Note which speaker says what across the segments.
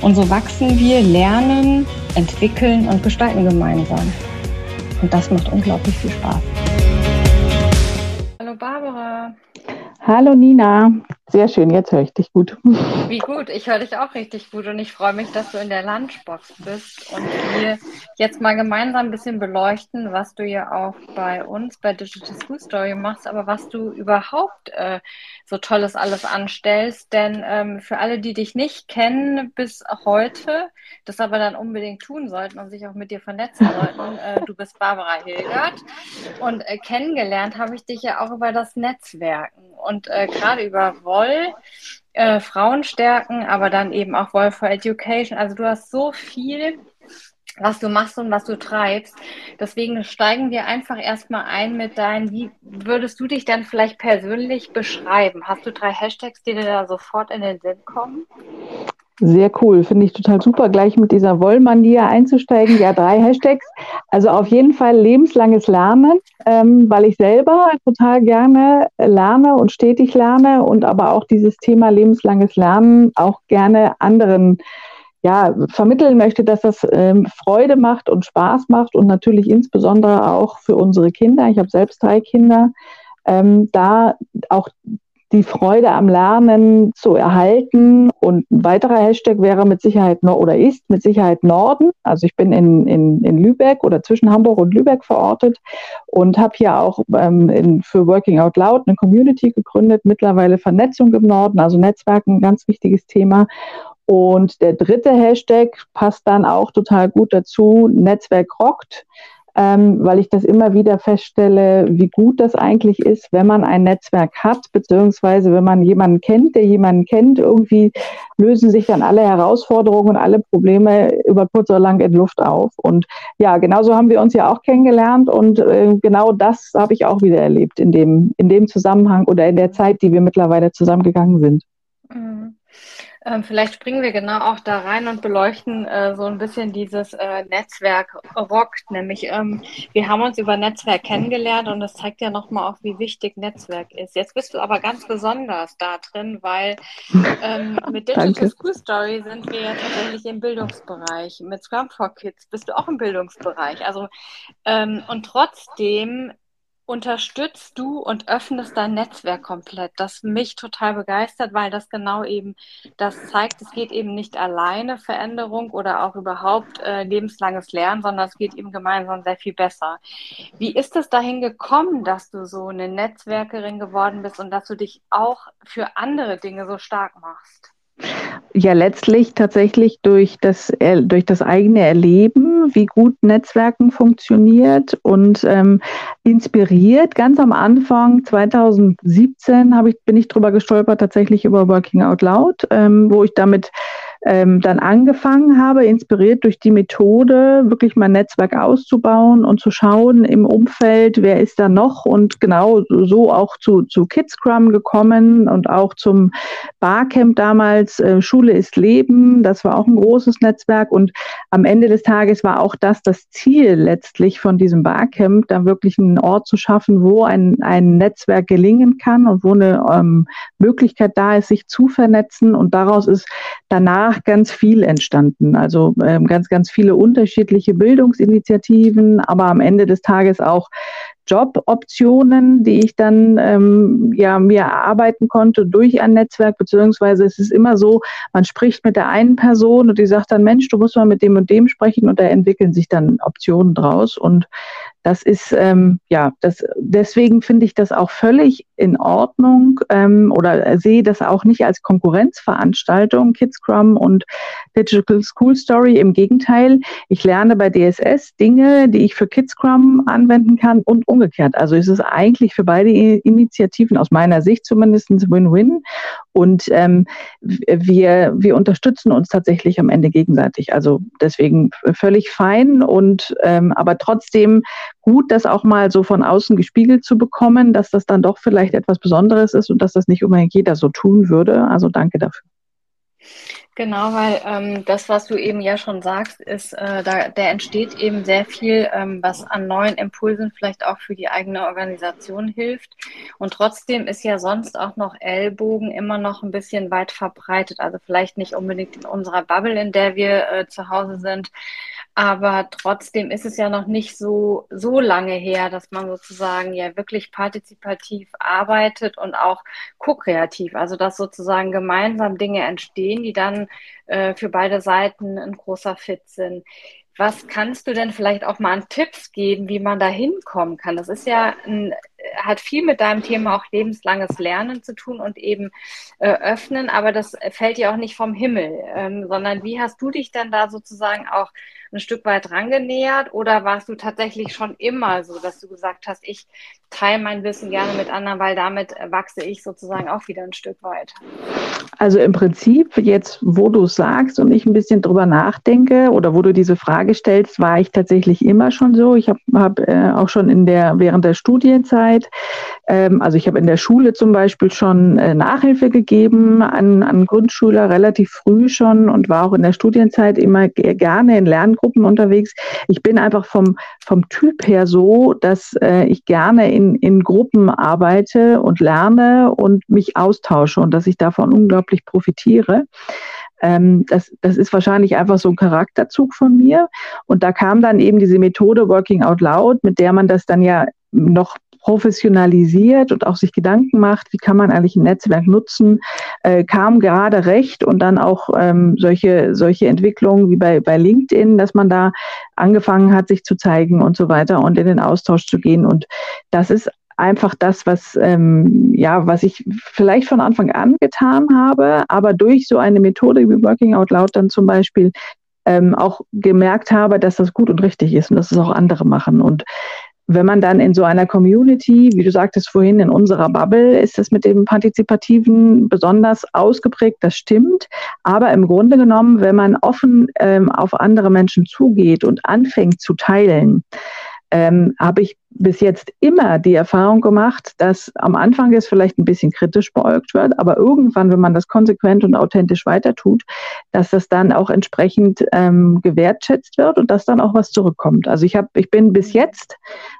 Speaker 1: Und so wachsen wir, lernen, entwickeln und gestalten gemeinsam. Und das macht unglaublich viel Spaß.
Speaker 2: Hallo Barbara.
Speaker 3: Hallo Nina. Sehr schön, jetzt höre ich dich gut.
Speaker 2: Wie gut, ich höre dich auch richtig gut und ich freue mich, dass du in der Lunchbox bist und wir jetzt mal gemeinsam ein bisschen beleuchten, was du ja auch bei uns bei Digital School Story machst, aber was du überhaupt äh, so Tolles alles anstellst. Denn ähm, für alle, die dich nicht kennen bis heute, das aber dann unbedingt tun sollten und sich auch mit dir vernetzen sollten, äh, du bist Barbara Hilgert und äh, kennengelernt habe ich dich ja auch über das Netzwerken und äh, gerade über Woll, äh, Frauen stärken, aber dann eben auch Woll for Education. Also du hast so viel, was du machst und was du treibst. Deswegen steigen wir einfach erstmal ein mit deinen, wie würdest du dich dann vielleicht persönlich beschreiben? Hast du drei Hashtags, die dir da sofort in den Sinn kommen?
Speaker 3: Sehr cool, finde ich total super, gleich mit dieser Wollmanier einzusteigen. Ja, drei Hashtags. Also auf jeden Fall lebenslanges Lernen, ähm, weil ich selber total gerne lerne und stetig lerne und aber auch dieses Thema lebenslanges Lernen auch gerne anderen ja, vermitteln möchte, dass das ähm, Freude macht und Spaß macht und natürlich insbesondere auch für unsere Kinder. Ich habe selbst drei Kinder. Ähm, da auch die Freude am Lernen zu erhalten. Und ein weiterer Hashtag wäre mit Sicherheit oder ist mit Sicherheit Norden. Also ich bin in, in, in Lübeck oder zwischen Hamburg und Lübeck verortet und habe hier auch ähm, in, für Working Out Loud eine Community gegründet. Mittlerweile Vernetzung im Norden, also Netzwerken, ganz wichtiges Thema. Und der dritte Hashtag passt dann auch total gut dazu, Netzwerk rockt ähm, weil ich das immer wieder feststelle, wie gut das eigentlich ist, wenn man ein Netzwerk hat, beziehungsweise wenn man jemanden kennt, der jemanden kennt, irgendwie lösen sich dann alle Herausforderungen und alle Probleme über kurz oder lang in Luft auf. Und ja, genauso haben wir uns ja auch kennengelernt und äh, genau das habe ich auch wieder erlebt in dem, in dem Zusammenhang oder in der Zeit, die wir mittlerweile zusammengegangen sind.
Speaker 2: Mhm. Ähm, vielleicht springen wir genau auch da rein und beleuchten äh, so ein bisschen dieses äh, Netzwerk rockt. Nämlich, ähm, wir haben uns über Netzwerk kennengelernt und das zeigt ja nochmal auch, wie wichtig Netzwerk ist. Jetzt bist du aber ganz besonders da drin, weil ähm, mit Digital School Story sind wir ja tatsächlich im Bildungsbereich. Mit Scrum for Kids bist du auch im Bildungsbereich. Also, ähm, und trotzdem unterstützt du und öffnest dein Netzwerk komplett. Das mich total begeistert, weil das genau eben das zeigt, es geht eben nicht alleine Veränderung oder auch überhaupt äh, lebenslanges Lernen, sondern es geht eben gemeinsam sehr viel besser. Wie ist es dahin gekommen, dass du so eine Netzwerkerin geworden bist und dass du dich auch für andere Dinge so stark machst?
Speaker 3: Ja, letztlich tatsächlich durch das, durch das eigene Erleben, wie gut Netzwerken funktioniert und ähm, inspiriert. Ganz am Anfang, 2017, ich, bin ich drüber gestolpert, tatsächlich über Working Out Loud, ähm, wo ich damit ähm, dann angefangen habe, inspiriert durch die Methode, wirklich mein Netzwerk auszubauen und zu schauen im Umfeld, wer ist da noch und genau so auch zu, zu Kids Scrum gekommen und auch zum Barcamp damals, äh, Schule ist Leben, das war auch ein großes Netzwerk und am Ende des Tages war auch das das Ziel letztlich von diesem Barcamp, da wirklich einen Ort zu schaffen, wo ein, ein Netzwerk gelingen kann und wo eine ähm, Möglichkeit da ist, sich zu vernetzen und daraus ist danach danach ganz viel entstanden. Also ähm, ganz, ganz viele unterschiedliche Bildungsinitiativen, aber am Ende des Tages auch Joboptionen, die ich dann ähm, ja mir erarbeiten konnte durch ein Netzwerk, beziehungsweise es ist immer so, man spricht mit der einen Person und die sagt dann, Mensch, du musst mal mit dem und dem sprechen und da entwickeln sich dann Optionen draus und das ist, ähm, ja, das, deswegen finde ich das auch völlig in Ordnung ähm, oder sehe das auch nicht als Konkurrenzveranstaltung, Kids Scrum und Digital School Story. Im Gegenteil, ich lerne bei DSS Dinge, die ich für Kids Scrum anwenden kann und umgekehrt. Also es ist eigentlich für beide Initiativen aus meiner Sicht zumindest Win-Win. Und ähm, wir, wir unterstützen uns tatsächlich am Ende gegenseitig. Also deswegen völlig fein und ähm, aber trotzdem gut, das auch mal so von außen gespiegelt zu bekommen, dass das dann doch vielleicht etwas Besonderes ist und dass das nicht unbedingt jeder so tun würde. Also danke dafür.
Speaker 2: Genau, weil ähm, das, was du eben ja schon sagst, ist, äh, da, da entsteht eben sehr viel, ähm, was an neuen Impulsen vielleicht auch für die eigene Organisation hilft. Und trotzdem ist ja sonst auch noch Ellbogen immer noch ein bisschen weit verbreitet. Also vielleicht nicht unbedingt in unserer Bubble, in der wir äh, zu Hause sind, aber trotzdem ist es ja noch nicht so, so lange her, dass man sozusagen ja wirklich partizipativ arbeitet und auch ko-kreativ. Also dass sozusagen gemeinsam Dinge entstehen, die dann äh, für beide Seiten ein großer Fit sind. Was kannst du denn vielleicht auch mal an Tipps geben, wie man da hinkommen kann? Das ist ja ein, hat viel mit deinem Thema auch lebenslanges Lernen zu tun und eben äh, öffnen, aber das fällt ja auch nicht vom Himmel, ähm, sondern wie hast du dich dann da sozusagen auch ein Stück weit rangenähert oder warst du tatsächlich schon immer so, dass du gesagt hast, ich teile mein Wissen gerne mit anderen, weil damit wachse ich sozusagen auch wieder ein Stück weit?
Speaker 3: Also im Prinzip jetzt, wo du sagst und ich ein bisschen drüber nachdenke oder wo du diese Frage stellst, war ich tatsächlich immer schon so. Ich habe hab, äh, auch schon in der während der Studienzeit, ähm, also ich habe in der Schule zum Beispiel schon äh, Nachhilfe gegeben an, an Grundschüler relativ früh schon und war auch in der Studienzeit immer gerne in Lern Gruppen unterwegs. Ich bin einfach vom, vom Typ her so, dass äh, ich gerne in, in Gruppen arbeite und lerne und mich austausche und dass ich davon unglaublich profitiere. Ähm, das, das ist wahrscheinlich einfach so ein Charakterzug von mir. Und da kam dann eben diese Methode Working Out Loud, mit der man das dann ja noch professionalisiert und auch sich Gedanken macht, wie kann man eigentlich ein Netzwerk nutzen, äh, kam gerade recht und dann auch ähm, solche, solche Entwicklungen wie bei, bei LinkedIn, dass man da angefangen hat, sich zu zeigen und so weiter und in den Austausch zu gehen. Und das ist einfach das, was ähm, ja, was ich vielleicht von Anfang an getan habe, aber durch so eine Methode wie Working Out Loud dann zum Beispiel ähm, auch gemerkt habe, dass das gut und richtig ist und dass es auch andere machen. Und wenn man dann in so einer Community, wie du sagtest vorhin, in unserer Bubble, ist es mit dem Partizipativen besonders ausgeprägt, das stimmt. Aber im Grunde genommen, wenn man offen ähm, auf andere Menschen zugeht und anfängt zu teilen, ähm, habe ich bis jetzt immer die Erfahrung gemacht, dass am Anfang es vielleicht ein bisschen kritisch beäugt wird, aber irgendwann, wenn man das konsequent und authentisch weiter tut, dass das dann auch entsprechend ähm, gewertschätzt wird und dass dann auch was zurückkommt. Also ich habe, ich bin bis jetzt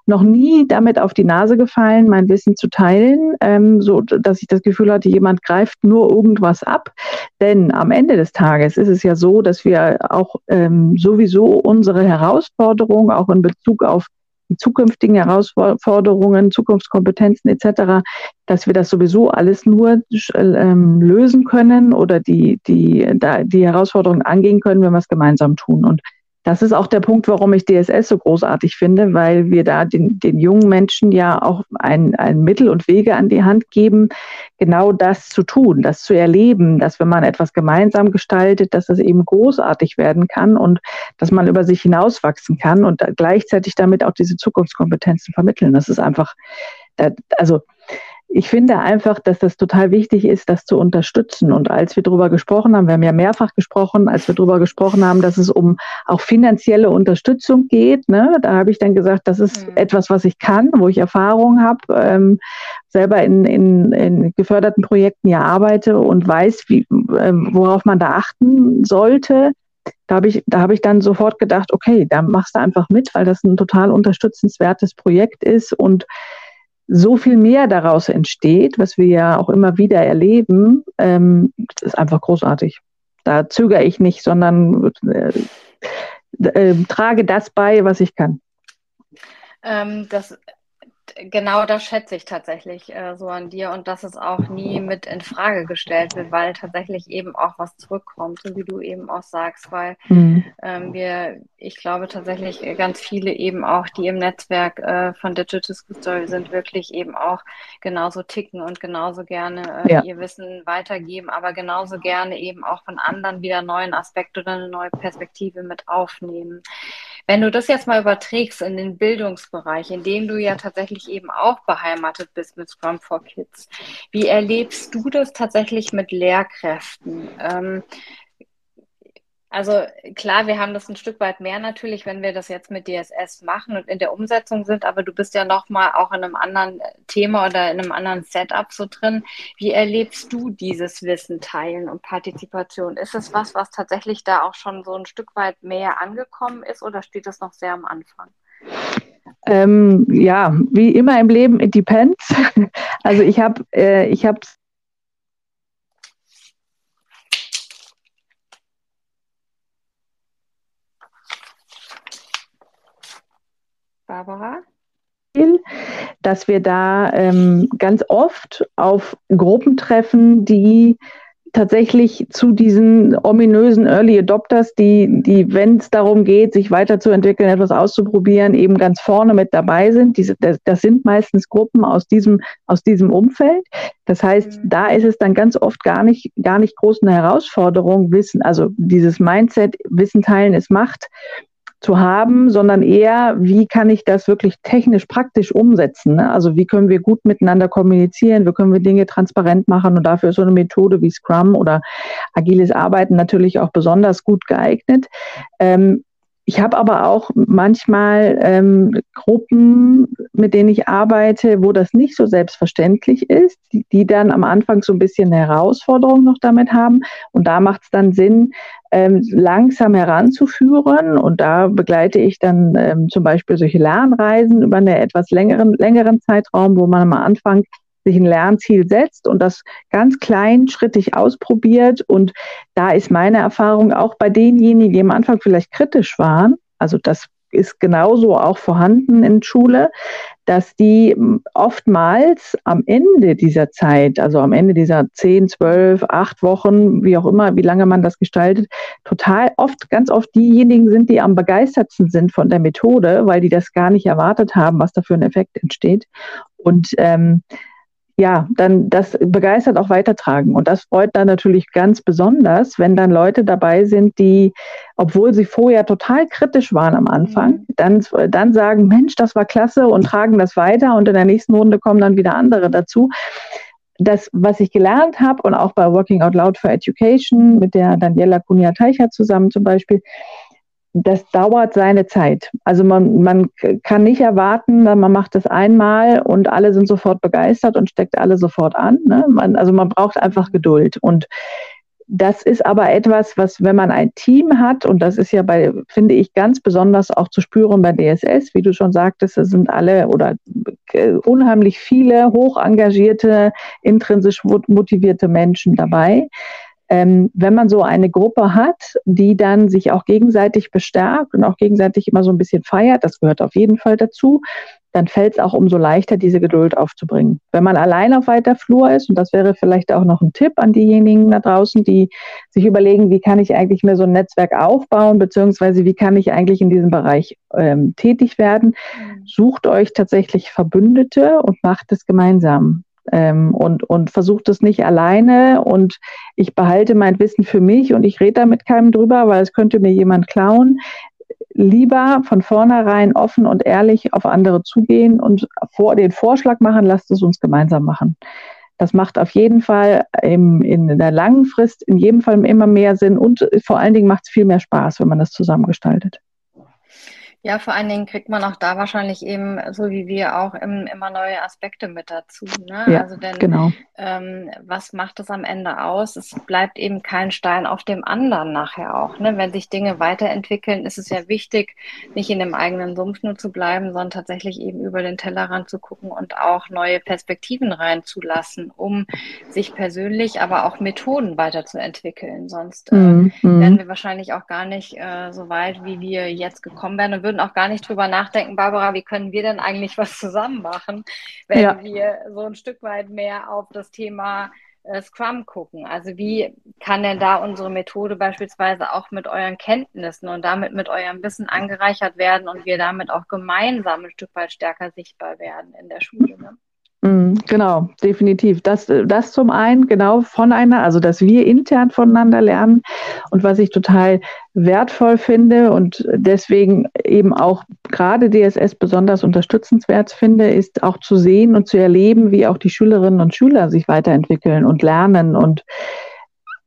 Speaker 3: noch nie damit auf die Nase gefallen, mein Wissen zu teilen, ähm, so dass ich das Gefühl hatte, jemand greift nur irgendwas ab. Denn am Ende des Tages ist es ja so, dass wir auch ähm, sowieso unsere Herausforderungen auch in Bezug auf die zukünftigen Herausforderungen, Zukunftskompetenzen etc., dass wir das sowieso alles nur ähm, lösen können oder die, die, da, die Herausforderungen angehen können, wenn wir es gemeinsam tun. Und das ist auch der Punkt, warum ich DSS so großartig finde, weil wir da den, den jungen Menschen ja auch ein, ein Mittel und Wege an die Hand geben, genau das zu tun, das zu erleben, dass wenn man etwas gemeinsam gestaltet, dass das eben großartig werden kann und dass man über sich hinauswachsen kann und gleichzeitig damit auch diese Zukunftskompetenzen vermitteln. Das ist einfach, also ich finde einfach, dass das total wichtig ist, das zu unterstützen. Und als wir darüber gesprochen haben, wir haben ja mehrfach gesprochen, als wir darüber gesprochen haben, dass es um auch finanzielle Unterstützung geht, ne, da habe ich dann gesagt, das ist mhm. etwas, was ich kann, wo ich Erfahrung habe, ähm, selber in, in, in geförderten Projekten ja arbeite und weiß, wie, ähm, worauf man da achten sollte. Da habe ich, da habe ich dann sofort gedacht, okay, da machst du einfach mit, weil das ein total unterstützenswertes Projekt ist und so viel mehr daraus entsteht, was wir ja auch immer wieder erleben, ähm, ist einfach großartig. Da zögere ich nicht, sondern äh, äh, trage das bei, was ich kann.
Speaker 2: Ähm, das genau das schätze ich tatsächlich äh, so an dir und dass es auch nie mit in Frage gestellt wird, weil tatsächlich eben auch was zurückkommt, so wie du eben auch sagst, weil mhm. ähm, wir, ich glaube tatsächlich ganz viele eben auch, die im Netzwerk äh, von Digital School Story sind, wirklich eben auch genauso ticken und genauso gerne äh, ja. ihr Wissen weitergeben, aber genauso gerne eben auch von anderen wieder neuen Aspekte oder eine neue Perspektive mit aufnehmen. Wenn du das jetzt mal überträgst in den Bildungsbereich, in dem du ja tatsächlich eben auch beheimatet bist mit Scrum for Kids, wie erlebst du das tatsächlich mit Lehrkräften? Ähm, also klar, wir haben das ein Stück weit mehr natürlich, wenn wir das jetzt mit DSS machen und in der Umsetzung sind, aber du bist ja nochmal auch in einem anderen Thema oder in einem anderen Setup so drin. Wie erlebst du dieses Wissen teilen und Partizipation? Ist es was, was tatsächlich da auch schon so ein Stück weit mehr angekommen ist oder steht es noch sehr am Anfang?
Speaker 3: Ähm, ja, wie immer im Leben, it depends. Also ich habe äh, ich habe
Speaker 2: Barbara?
Speaker 3: Dass wir da ähm, ganz oft auf Gruppen treffen, die tatsächlich zu diesen ominösen Early Adopters, die, die wenn es darum geht, sich weiterzuentwickeln, etwas auszuprobieren, eben ganz vorne mit dabei sind. Diese, das, das sind meistens Gruppen aus diesem, aus diesem Umfeld. Das heißt, mhm. da ist es dann ganz oft gar nicht, gar nicht groß eine Herausforderung, Wissen, also dieses Mindset, Wissen teilen ist Macht, zu haben, sondern eher, wie kann ich das wirklich technisch praktisch umsetzen? Ne? Also wie können wir gut miteinander kommunizieren, wie können wir Dinge transparent machen und dafür ist so eine Methode wie Scrum oder agiles Arbeiten natürlich auch besonders gut geeignet. Ähm, ich habe aber auch manchmal ähm, Gruppen, mit denen ich arbeite, wo das nicht so selbstverständlich ist, die, die dann am Anfang so ein bisschen eine Herausforderung noch damit haben. Und da macht es dann Sinn, ähm, langsam heranzuführen. Und da begleite ich dann ähm, zum Beispiel solche Lernreisen über einen etwas längeren, längeren Zeitraum, wo man am Anfang sich ein Lernziel setzt und das ganz kleinschrittig ausprobiert. Und da ist meine Erfahrung auch bei denjenigen, die am Anfang vielleicht kritisch waren, also das ist genauso auch vorhanden in Schule, dass die oftmals am Ende dieser Zeit, also am Ende dieser 10, 12, 8 Wochen, wie auch immer, wie lange man das gestaltet, total oft, ganz oft diejenigen sind, die am begeistertsten sind von der Methode, weil die das gar nicht erwartet haben, was da für ein Effekt entsteht. Und ähm, ja, dann das begeistert auch weitertragen. Und das freut dann natürlich ganz besonders, wenn dann Leute dabei sind, die, obwohl sie vorher total kritisch waren am Anfang, mhm. dann, dann sagen, Mensch, das war klasse und tragen das weiter und in der nächsten Runde kommen dann wieder andere dazu. Das, was ich gelernt habe und auch bei Working Out Loud for Education mit der Daniela Kunia-Teicher zusammen zum Beispiel, das dauert seine Zeit. Also man, man kann nicht erwarten, man macht das einmal und alle sind sofort begeistert und steckt alle sofort an. Ne? Man, also man braucht einfach Geduld. Und das ist aber etwas, was, wenn man ein Team hat, und das ist ja bei, finde ich, ganz besonders auch zu spüren bei DSS, wie du schon sagtest, es sind alle oder unheimlich viele hoch engagierte, intrinsisch motivierte Menschen dabei ähm, wenn man so eine Gruppe hat, die dann sich auch gegenseitig bestärkt und auch gegenseitig immer so ein bisschen feiert, das gehört auf jeden Fall dazu, dann fällt es auch umso leichter, diese Geduld aufzubringen. Wenn man allein auf weiter Flur ist, und das wäre vielleicht auch noch ein Tipp an diejenigen da draußen, die sich überlegen, wie kann ich eigentlich mir so ein Netzwerk aufbauen, beziehungsweise wie kann ich eigentlich in diesem Bereich ähm, tätig werden, mhm. sucht euch tatsächlich Verbündete und macht es gemeinsam ähm, und, und versucht es nicht alleine und ich behalte mein Wissen für mich und ich rede da mit keinem drüber, weil es könnte mir jemand klauen. Lieber von vornherein offen und ehrlich auf andere zugehen und vor, den Vorschlag machen, lasst es uns gemeinsam machen. Das macht auf jeden Fall im, in der langen Frist in jedem Fall immer mehr Sinn und vor allen Dingen macht es viel mehr Spaß, wenn man das zusammengestaltet.
Speaker 2: Ja, vor allen Dingen kriegt man auch da wahrscheinlich eben, so wie wir auch, im, immer neue Aspekte mit dazu. Ne?
Speaker 3: Ja, also denn genau.
Speaker 2: ähm, was macht es am Ende aus? Es bleibt eben kein Stein auf dem anderen nachher auch. Ne? Wenn sich Dinge weiterentwickeln, ist es ja wichtig, nicht in dem eigenen Sumpf nur zu bleiben, sondern tatsächlich eben über den Tellerrand zu gucken und auch neue Perspektiven reinzulassen, um sich persönlich, aber auch Methoden weiterzuentwickeln. Sonst äh, mm, mm. wären wir wahrscheinlich auch gar nicht äh, so weit, wie wir jetzt gekommen wären und würden auch gar nicht drüber nachdenken, Barbara, wie können wir denn eigentlich was zusammen machen, wenn ja. wir so ein Stück weit mehr auf das Thema äh, Scrum gucken. Also wie kann denn da unsere Methode beispielsweise auch mit euren Kenntnissen und damit mit eurem Wissen angereichert werden und wir damit auch gemeinsam ein Stück weit stärker sichtbar werden in der Schule? Ne?
Speaker 3: Mhm, genau, definitiv. Das, das zum einen genau voneinander, also dass wir intern voneinander lernen und was ich total wertvoll finde und deswegen eben auch gerade DSS besonders unterstützenswert finde, ist auch zu sehen und zu erleben, wie auch die Schülerinnen und Schüler sich weiterentwickeln und lernen und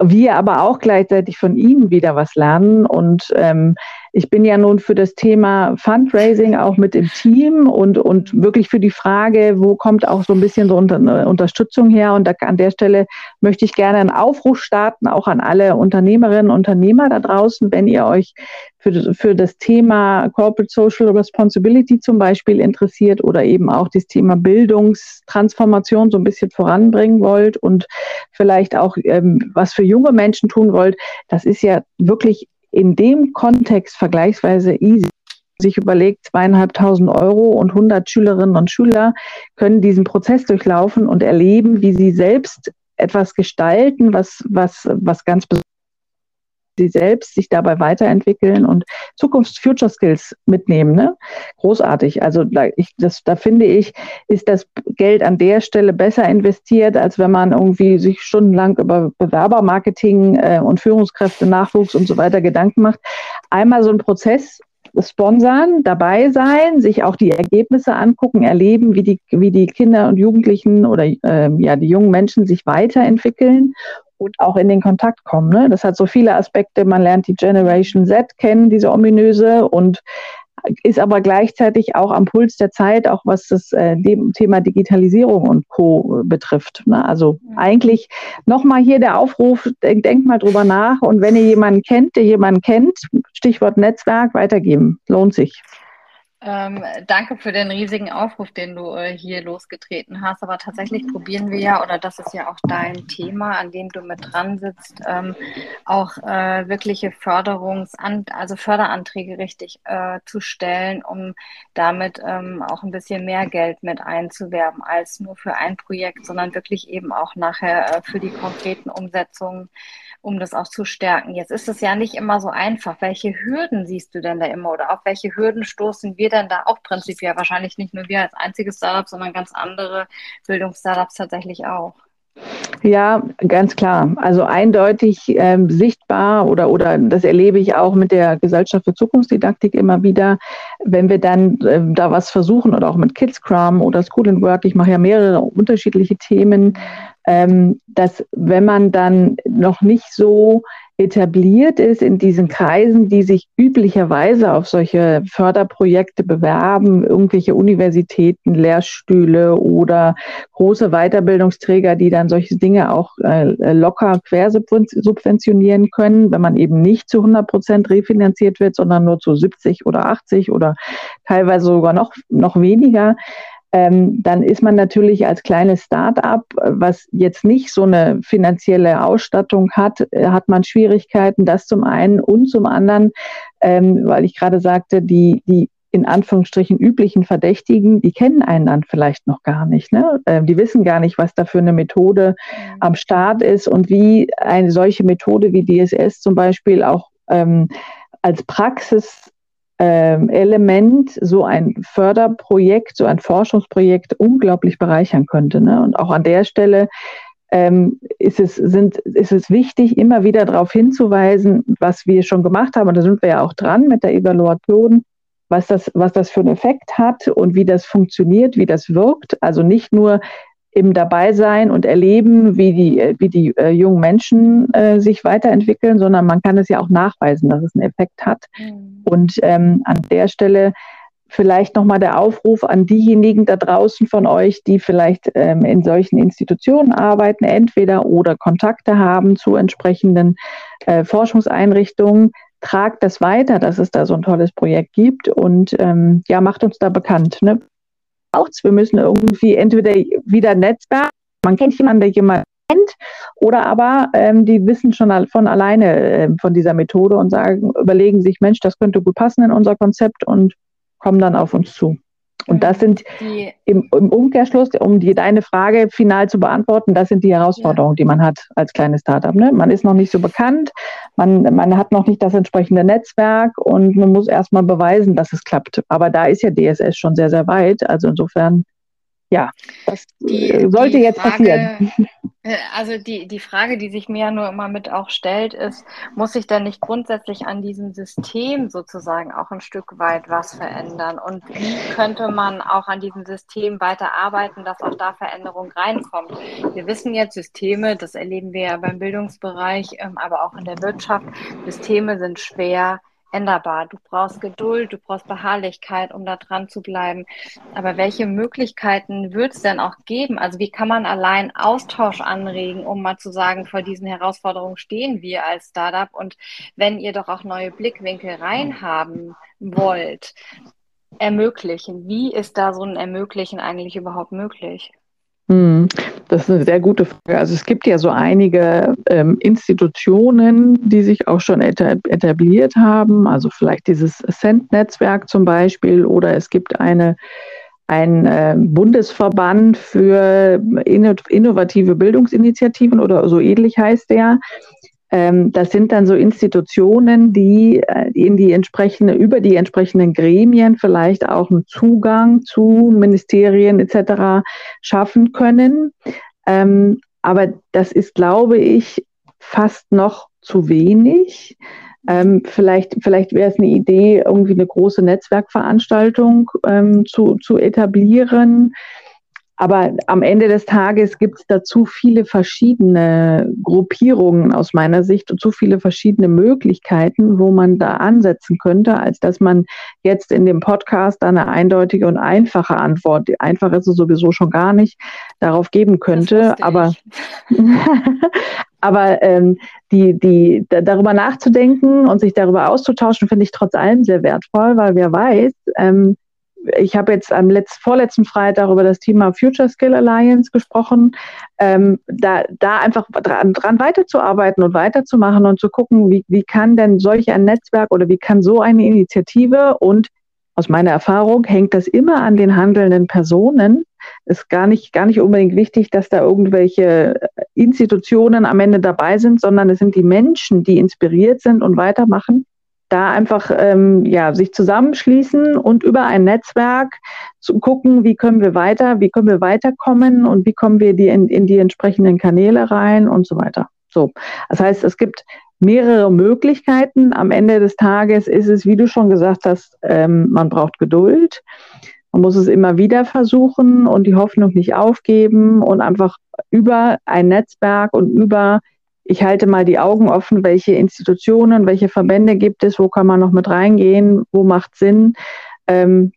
Speaker 3: wir aber auch gleichzeitig von ihnen wieder was lernen und ähm, ich bin ja nun für das Thema Fundraising auch mit im Team und, und wirklich für die Frage, wo kommt auch so ein bisschen so eine Unterstützung her. Und da, an der Stelle möchte ich gerne einen Aufruf starten, auch an alle Unternehmerinnen und Unternehmer da draußen, wenn ihr euch für, für das Thema Corporate Social Responsibility zum Beispiel interessiert oder eben auch das Thema Bildungstransformation so ein bisschen voranbringen wollt und vielleicht auch ähm, was für junge Menschen tun wollt. Das ist ja wirklich in dem Kontext vergleichsweise easy. Sich überlegt, zweieinhalbtausend Euro und 100 Schülerinnen und Schüler können diesen Prozess durchlaufen und erleben, wie sie selbst etwas gestalten, was, was, was ganz besonders sie selbst sich dabei weiterentwickeln und Zukunfts-Future-Skills mitnehmen. Ne? Großartig. Also da, ich, das, da finde ich, ist das Geld an der Stelle besser investiert, als wenn man irgendwie sich stundenlang über Bewerbermarketing äh, und Führungskräfte, Nachwuchs und so weiter Gedanken macht. Einmal so ein Prozess sponsern, dabei sein, sich auch die Ergebnisse angucken, erleben, wie die, wie die Kinder und Jugendlichen oder äh, ja, die jungen Menschen sich weiterentwickeln und auch in den Kontakt kommen. Ne? Das hat so viele Aspekte. Man lernt die Generation Z kennen, diese ominöse, und ist aber gleichzeitig auch am Puls der Zeit, auch was das äh, Thema Digitalisierung und Co. betrifft. Ne? Also ja. eigentlich nochmal hier der Aufruf, denkt denk mal drüber nach und wenn ihr jemanden kennt, der jemanden kennt, Stichwort Netzwerk, weitergeben. Lohnt sich.
Speaker 2: Ähm, danke für den riesigen Aufruf, den du äh, hier losgetreten hast. Aber tatsächlich probieren wir ja, oder das ist ja auch dein Thema, an dem du mit dran sitzt, ähm, auch äh, wirkliche Förderungs-, also Förderanträge richtig äh, zu stellen, um damit ähm, auch ein bisschen mehr Geld mit einzuwerben als nur für ein Projekt, sondern wirklich eben auch nachher äh, für die konkreten Umsetzungen um das auch zu stärken. Jetzt ist es ja nicht immer so einfach. Welche Hürden siehst du denn da immer oder auf welche Hürden stoßen wir denn da auch prinzipiell? Wahrscheinlich nicht nur wir als einziges Startup, sondern ganz andere Bildungsstartups tatsächlich auch.
Speaker 3: Ja, ganz klar. Also eindeutig ähm, sichtbar oder, oder das erlebe ich auch mit der Gesellschaft für Zukunftsdidaktik immer wieder, wenn wir dann ähm, da was versuchen oder auch mit Kids Scrum oder School and Work, ich mache ja mehrere unterschiedliche Themen, dass wenn man dann noch nicht so etabliert ist in diesen Kreisen, die sich üblicherweise auf solche Förderprojekte bewerben, irgendwelche Universitäten, Lehrstühle oder große Weiterbildungsträger, die dann solche Dinge auch äh, locker quersubventionieren können, wenn man eben nicht zu 100 Prozent refinanziert wird, sondern nur zu 70 oder 80 oder teilweise sogar noch, noch weniger ähm, dann ist man natürlich als kleines Start-up, was jetzt nicht so eine finanzielle Ausstattung hat, äh, hat man Schwierigkeiten, das zum einen und zum anderen, ähm, weil ich gerade sagte, die, die in Anführungsstrichen üblichen Verdächtigen, die kennen einen dann vielleicht noch gar nicht. Ne? Ähm, die wissen gar nicht, was da für eine Methode mhm. am Start ist und wie eine solche Methode wie DSS zum Beispiel auch ähm, als Praxis ähm, Element so ein Förderprojekt, so ein Forschungsprojekt unglaublich bereichern könnte. Ne? Und auch an der Stelle ähm, ist, es, sind, ist es wichtig, immer wieder darauf hinzuweisen, was wir schon gemacht haben. Und da sind wir ja auch dran mit der Evaluation, was das, was das für einen Effekt hat und wie das funktioniert, wie das wirkt. Also nicht nur im Dabeisein und erleben, wie die, wie die äh, jungen Menschen äh, sich weiterentwickeln, sondern man kann es ja auch nachweisen, dass es einen Effekt hat. Mhm. Und ähm, an der Stelle vielleicht nochmal der Aufruf an diejenigen da draußen von euch, die vielleicht ähm, in solchen Institutionen arbeiten, entweder oder Kontakte haben zu entsprechenden äh, Forschungseinrichtungen. Tragt das weiter, dass es da so ein tolles Projekt gibt und ähm, ja, macht uns da bekannt. Ne? Braucht's. Wir müssen irgendwie entweder wieder Netzwerk, man kennt jemanden, der jemand oder aber ähm, die wissen schon von alleine äh, von dieser Methode und sagen, überlegen sich, Mensch, das könnte gut passen in unser Konzept und kommen dann auf uns zu. Und das sind im, im, Umkehrschluss, um die, deine Frage final zu beantworten, das sind die Herausforderungen, ja. die man hat als kleines Startup. Ne? Man ist noch nicht so bekannt, man, man hat noch nicht das entsprechende Netzwerk und man muss erstmal beweisen, dass es klappt. Aber da ist ja DSS schon sehr, sehr weit. Also insofern ja, das die, äh, sollte die jetzt Frage, passieren.
Speaker 2: Äh, also die, die Frage, die sich mir nur immer mit auch stellt, ist, muss sich denn nicht grundsätzlich an diesem System sozusagen auch ein Stück weit was verändern? Und wie könnte man auch an diesem System weiter arbeiten, dass auch da Veränderung reinkommt? Wir wissen jetzt, Systeme, das erleben wir ja beim Bildungsbereich, ähm, aber auch in der Wirtschaft, Systeme sind schwer änderbar. Du brauchst Geduld, du brauchst Beharrlichkeit, um da dran zu bleiben. Aber welche Möglichkeiten wird es denn auch geben? Also wie kann man allein Austausch anregen, um mal zu sagen, vor diesen Herausforderungen stehen wir als Startup und wenn ihr doch auch neue Blickwinkel reinhaben wollt, ermöglichen. Wie ist da so ein Ermöglichen eigentlich überhaupt möglich?
Speaker 3: Hm, das ist eine sehr gute Frage. Also es gibt ja so einige ähm, Institutionen, die sich auch schon etabliert haben, also vielleicht dieses Ascent-Netzwerk zum Beispiel, oder es gibt eine ein äh, Bundesverband für innovative Bildungsinitiativen oder so ähnlich heißt der, das sind dann so Institutionen, die äh, in die entsprechende, über die entsprechenden Gremien vielleicht auch einen Zugang zu Ministerien etc. schaffen können. Ähm, aber das ist, glaube ich, fast noch zu wenig. Ähm, vielleicht vielleicht wäre es eine Idee, irgendwie eine große Netzwerkveranstaltung ähm, zu, zu etablieren. Aber am Ende des Tages gibt es da zu viele verschiedene Gruppierungen aus meiner Sicht und zu viele verschiedene Möglichkeiten, wo man da ansetzen könnte, als dass man jetzt in dem Podcast eine eindeutige und einfache Antwort, einfach ist es sowieso schon gar nicht, darauf geben könnte. Aber, aber ähm, die, die, darüber nachzudenken und sich darüber auszutauschen, finde ich trotz allem sehr wertvoll, weil wer weiß, ähm, ich habe jetzt am letzt, vorletzten Freitag über das Thema Future Skill Alliance gesprochen, ähm, da, da einfach dran, dran weiterzuarbeiten und weiterzumachen und zu gucken, wie, wie kann denn solch ein Netzwerk oder wie kann so eine Initiative und aus meiner Erfahrung hängt das immer an den handelnden Personen. Ist gar nicht, gar nicht unbedingt wichtig, dass da irgendwelche Institutionen am Ende dabei sind, sondern es sind die Menschen, die inspiriert sind und weitermachen da einfach ähm, ja, sich zusammenschließen und über ein Netzwerk zu gucken, wie können wir weiter, wie können wir weiterkommen und wie kommen wir die in, in die entsprechenden Kanäle rein und so weiter. So, das heißt, es gibt mehrere Möglichkeiten. Am Ende des Tages ist es, wie du schon gesagt hast, ähm, man braucht Geduld. Man muss es immer wieder versuchen und die Hoffnung nicht aufgeben und einfach über ein Netzwerk und über ich halte mal die Augen offen, welche Institutionen, welche Verbände gibt es, wo kann man noch mit reingehen, wo macht Sinn. Ähm,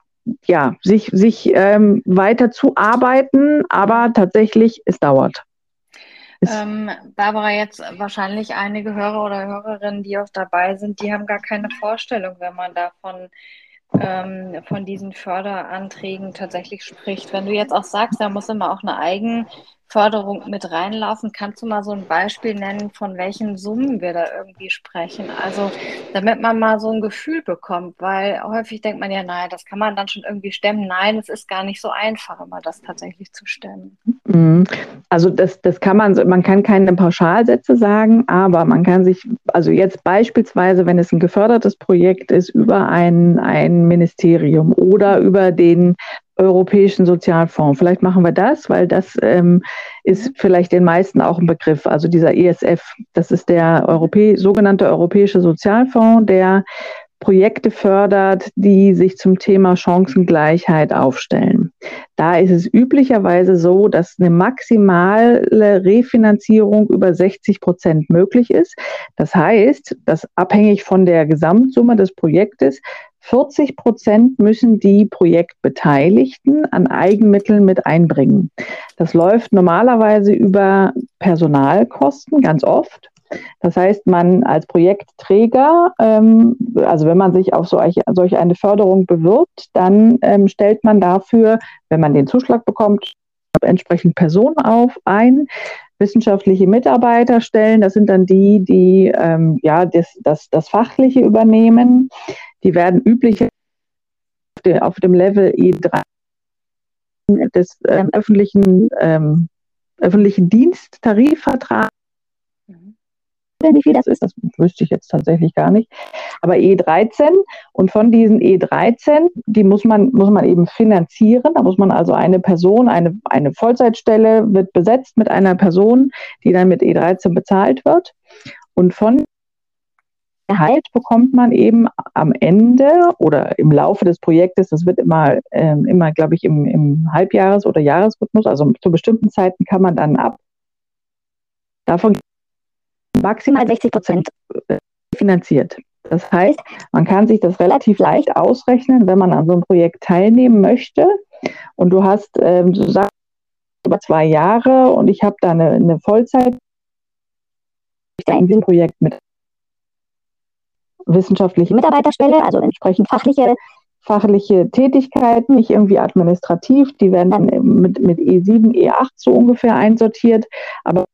Speaker 3: ja, sich, sich ähm, weiter zu arbeiten, aber tatsächlich, es dauert.
Speaker 2: Ähm, Barbara, jetzt wahrscheinlich einige Hörer oder Hörerinnen, die auch dabei sind, die haben gar keine Vorstellung, wenn man davon ähm, von diesen Förderanträgen tatsächlich spricht. Wenn du jetzt auch sagst, da muss immer auch eine Eigen Förderung mit reinlaufen. Kannst du mal so ein Beispiel nennen, von welchen Summen wir da irgendwie sprechen? Also, damit man mal so ein Gefühl bekommt, weil häufig denkt man ja, naja, das kann man dann schon irgendwie stemmen. Nein, es ist gar nicht so einfach, immer das tatsächlich zu stemmen.
Speaker 3: Mhm. Also, das, das kann man, man kann keine Pauschalsätze sagen, aber man kann sich, also jetzt beispielsweise, wenn es ein gefördertes Projekt ist, über ein, ein Ministerium oder über den Europäischen Sozialfonds. Vielleicht machen wir das, weil das ähm, ist vielleicht den meisten auch ein Begriff. Also dieser ESF, das ist der Europä sogenannte Europäische Sozialfonds, der Projekte fördert, die sich zum Thema Chancengleichheit aufstellen. Da ist es üblicherweise so, dass eine maximale Refinanzierung über 60 Prozent möglich ist. Das heißt, dass abhängig von der Gesamtsumme des Projektes 40 Prozent müssen die Projektbeteiligten an Eigenmitteln mit einbringen. Das läuft normalerweise über Personalkosten ganz oft. Das heißt, man als Projektträger, ähm, also wenn man sich auf solch, solch eine Förderung bewirbt, dann ähm, stellt man dafür, wenn man den Zuschlag bekommt, entsprechend Personen auf ein, wissenschaftliche Mitarbeiter stellen. Das sind dann die, die ähm, ja das, das, das Fachliche übernehmen. Die werden üblicherweise auf dem Level E3 des ähm, öffentlichen, ähm, öffentlichen Diensttarifvertrags wie viel das ist, das wüsste ich jetzt tatsächlich gar nicht. Aber E13 und von diesen E13, die muss man, muss man eben finanzieren. Da muss man also eine Person, eine, eine Vollzeitstelle wird besetzt mit einer Person, die dann mit E13 bezahlt wird. Und von Gehalt bekommt man eben am Ende oder im Laufe des Projektes, das wird immer, ähm, immer glaube ich, im, im Halbjahres- oder Jahresrhythmus, also zu bestimmten Zeiten kann man dann ab. Davon maximal 60 Prozent äh, finanziert. Das heißt, man kann sich das relativ leicht ausrechnen, wenn man an so einem Projekt teilnehmen möchte. Und du hast, ähm, du sagst, über zwei Jahre und ich habe da eine, eine Vollzeit in diesem Projekt mit wissenschaftliche Mitarbeiterstelle, also entsprechend fachliche, fachliche Tätigkeiten, nicht irgendwie administrativ, die werden dann mit, mit E7, E8 so ungefähr einsortiert, aber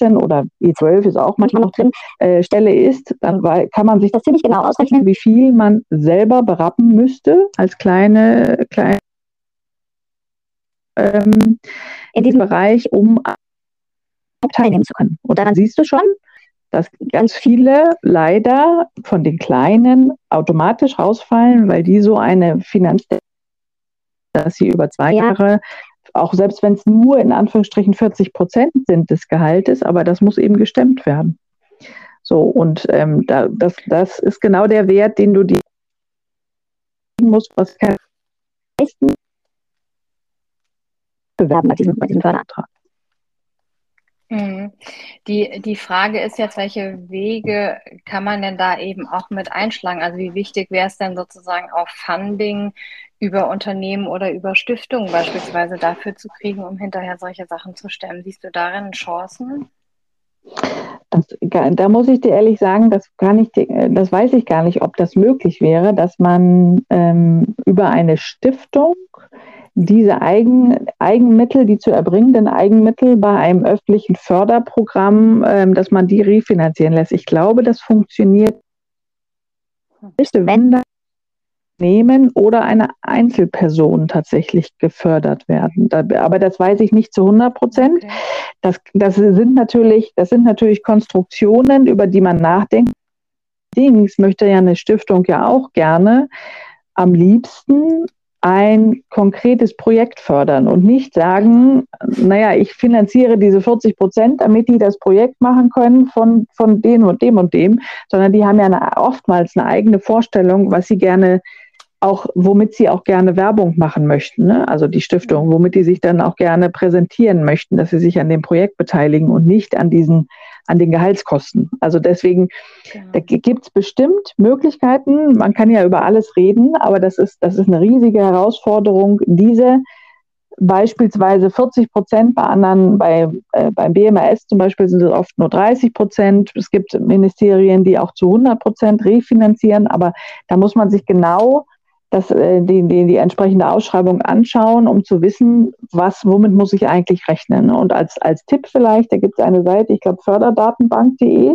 Speaker 3: 16 oder E12 ist auch manchmal noch drin, äh, Stelle ist, dann kann man sich das ziemlich genau ausrechnen, wie viel man selber berappen müsste als kleine, kleine ähm, in diesem Bereich, um teilnehmen zu können. Und daran siehst du schon, dass ganz viele leider von den Kleinen automatisch rausfallen, weil die so eine Finanz, dass sie über zwei ja. Jahre auch selbst wenn es nur in Anführungsstrichen 40 Prozent sind des Gehaltes, aber das muss eben gestemmt werden. So, und ähm, da, das, das ist genau der Wert, den du dir musst, was kann bewerben bei diesem, bei diesem Förderantrag.
Speaker 2: Mhm. Die, die Frage ist jetzt, welche Wege kann man denn da eben auch mit einschlagen? Also wie wichtig wäre es denn sozusagen auch Funding über Unternehmen oder über Stiftungen beispielsweise dafür zu kriegen, um hinterher solche Sachen zu stemmen? Siehst du darin Chancen?
Speaker 3: Das, da muss ich dir ehrlich sagen, das, kann ich, das weiß ich gar nicht, ob das möglich wäre, dass man ähm, über eine Stiftung diese Eigen, Eigenmittel, die zu erbringenden Eigenmittel bei einem öffentlichen Förderprogramm, ähm, dass man die refinanzieren lässt. Ich glaube, das funktioniert, wenn da Unternehmen oder eine Einzelperson tatsächlich gefördert werden. aber das weiß ich nicht zu 100 Prozent. Okay. Das, das, sind natürlich, das sind natürlich Konstruktionen, über die man nachdenkt. Dings möchte ja eine Stiftung ja auch gerne am liebsten ein konkretes Projekt fördern und nicht sagen, naja, ich finanziere diese 40 Prozent, damit die das Projekt machen können von, von dem und dem und dem, sondern die haben ja eine, oftmals eine eigene Vorstellung, was sie gerne auch, womit sie auch gerne Werbung machen möchten, ne? also die Stiftung, womit die sich dann auch gerne präsentieren möchten, dass sie sich an dem Projekt beteiligen und nicht an diesen, an den Gehaltskosten. Also deswegen genau. da gibt es bestimmt Möglichkeiten. Man kann ja über alles reden, aber das ist, das ist eine riesige Herausforderung, diese beispielsweise 40 Prozent, bei anderen, bei, äh, beim BMAS zum Beispiel sind es oft nur 30 Prozent. Es gibt Ministerien, die auch zu 100 Prozent refinanzieren, aber da muss man sich genau das, äh, die, die, die entsprechende Ausschreibung anschauen, um zu wissen, was, womit muss ich eigentlich rechnen. Und als, als Tipp vielleicht, da gibt es eine Seite, ich glaube förderdatenbank.de,